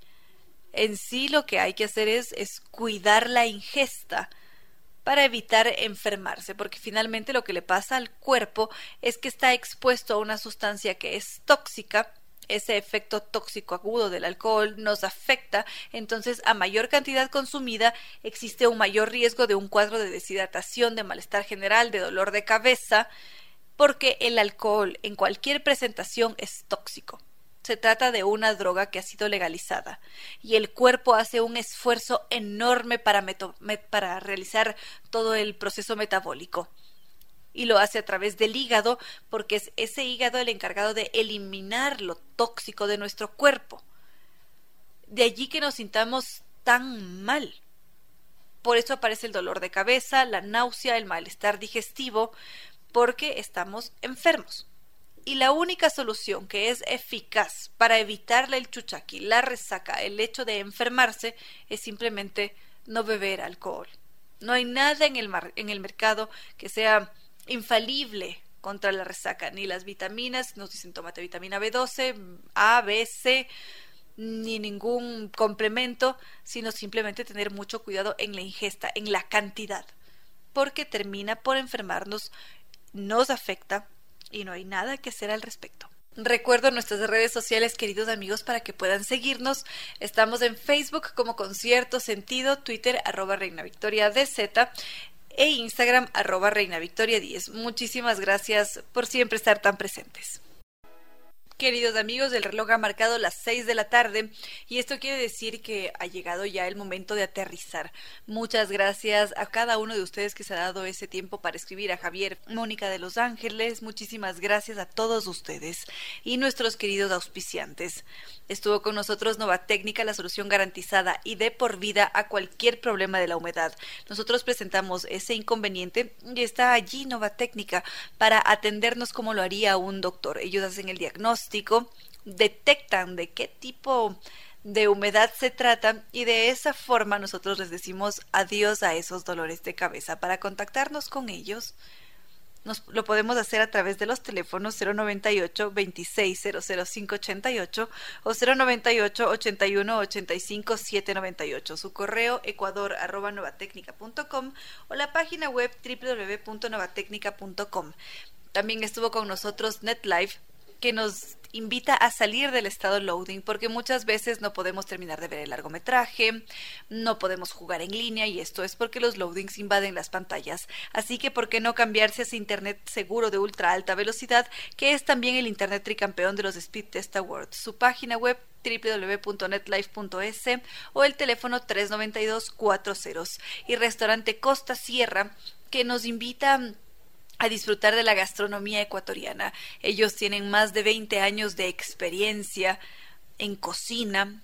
En sí lo que hay que hacer es, es cuidar la ingesta para evitar enfermarse, porque finalmente lo que le pasa al cuerpo es que está expuesto a una sustancia que es tóxica, ese efecto tóxico agudo del alcohol nos afecta, entonces a mayor cantidad consumida existe un mayor riesgo de un cuadro de deshidratación, de malestar general, de dolor de cabeza, porque el alcohol en cualquier presentación es tóxico. Se trata de una droga que ha sido legalizada y el cuerpo hace un esfuerzo enorme para, para realizar todo el proceso metabólico y lo hace a través del hígado porque es ese hígado el encargado de eliminar lo tóxico de nuestro cuerpo. De allí que nos sintamos tan mal. Por eso aparece el dolor de cabeza, la náusea, el malestar digestivo, porque estamos enfermos. Y la única solución que es eficaz para evitarle el chuchaqui, la resaca, el hecho de enfermarse, es simplemente no beber alcohol. No hay nada en el, en el mercado que sea infalible contra la resaca, ni las vitaminas, nos dicen tomate vitamina B12, A, B, C, ni ningún complemento, sino simplemente tener mucho cuidado en la ingesta, en la cantidad, porque termina por enfermarnos, nos afecta y no hay nada que hacer al respecto. Recuerdo nuestras redes sociales, queridos amigos, para que puedan seguirnos. Estamos en Facebook como Concierto Sentido, Twitter arroba Reina Victoria DZ e Instagram arroba Reina Victoria 10. Muchísimas gracias por siempre estar tan presentes. Queridos amigos, el reloj ha marcado las 6 de la tarde y esto quiere decir que ha llegado ya el momento de aterrizar. Muchas gracias a cada uno de ustedes que se ha dado ese tiempo para escribir a Javier, Mónica de Los Ángeles, muchísimas gracias a todos ustedes y nuestros queridos auspiciantes. Estuvo con nosotros Nova Técnica, la solución garantizada y de por vida a cualquier problema de la humedad. Nosotros presentamos ese inconveniente y está allí Nova Técnica para atendernos como lo haría un doctor. Ellos hacen el diagnóstico, detectan de qué tipo de humedad se trata y de esa forma nosotros les decimos adiós a esos dolores de cabeza. Para contactarnos con ellos, nos, lo podemos hacer a través de los teléfonos 098 2600588 o 098 81 85 798. Su correo ecuador arroba o la página web www.novatecnica.com. También estuvo con nosotros NetLife que nos invita a salir del estado loading porque muchas veces no podemos terminar de ver el largometraje, no podemos jugar en línea y esto es porque los loadings invaden las pantallas. Así que ¿por qué no cambiarse a ese internet seguro de ultra alta velocidad que es también el internet tricampeón de los Speed Test Awards? Su página web www.netlife.es o el teléfono 392 40 y restaurante Costa Sierra que nos invita a disfrutar de la gastronomía ecuatoriana. Ellos tienen más de 20 años de experiencia en cocina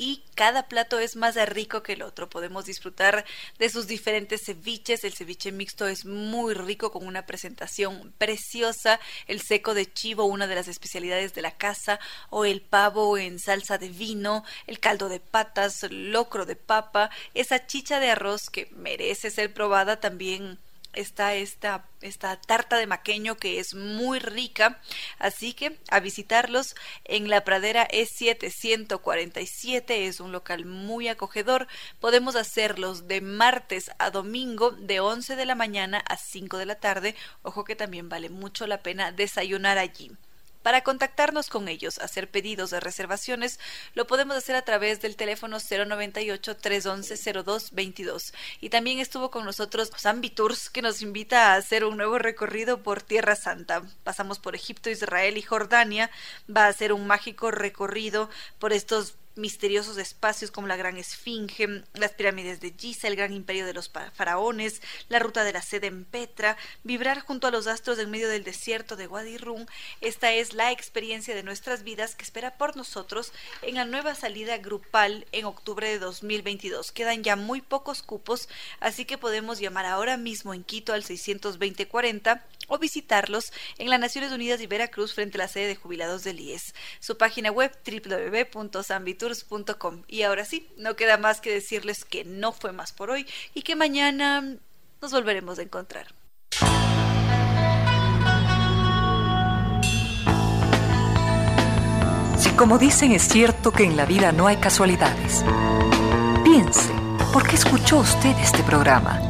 y cada plato es más rico que el otro. Podemos disfrutar de sus diferentes ceviches. El ceviche mixto es muy rico con una presentación preciosa. El seco de chivo, una de las especialidades de la casa, o el pavo en salsa de vino, el caldo de patas, locro de papa, esa chicha de arroz que merece ser probada también está esta, esta tarta de maqueño que es muy rica. Así que a visitarlos en la pradera E747. Es un local muy acogedor. Podemos hacerlos de martes a domingo de 11 de la mañana a 5 de la tarde. Ojo que también vale mucho la pena desayunar allí. Para contactarnos con ellos, hacer pedidos de reservaciones, lo podemos hacer a través del teléfono 098-311-0222. Y también estuvo con nosotros Zambi Tours, que nos invita a hacer un nuevo recorrido por Tierra Santa. Pasamos por Egipto, Israel y Jordania. Va a ser un mágico recorrido por estos misteriosos espacios como la Gran Esfinge, las pirámides de Giza, el gran imperio de los faraones, la ruta de la sede en Petra, vibrar junto a los astros en medio del desierto de Wadi. Esta es la experiencia de nuestras vidas que espera por nosotros en la nueva salida grupal en octubre de 2022. Quedan ya muy pocos cupos, así que podemos llamar ahora mismo en Quito al 62040 o visitarlos en las Naciones Unidas y Veracruz frente a la sede de jubilados del IES. Su página web www.sambitours.com. Y ahora sí, no queda más que decirles que no fue más por hoy y que mañana nos volveremos a encontrar. Si como dicen es cierto que en la vida no hay casualidades, piense, ¿por qué escuchó usted este programa?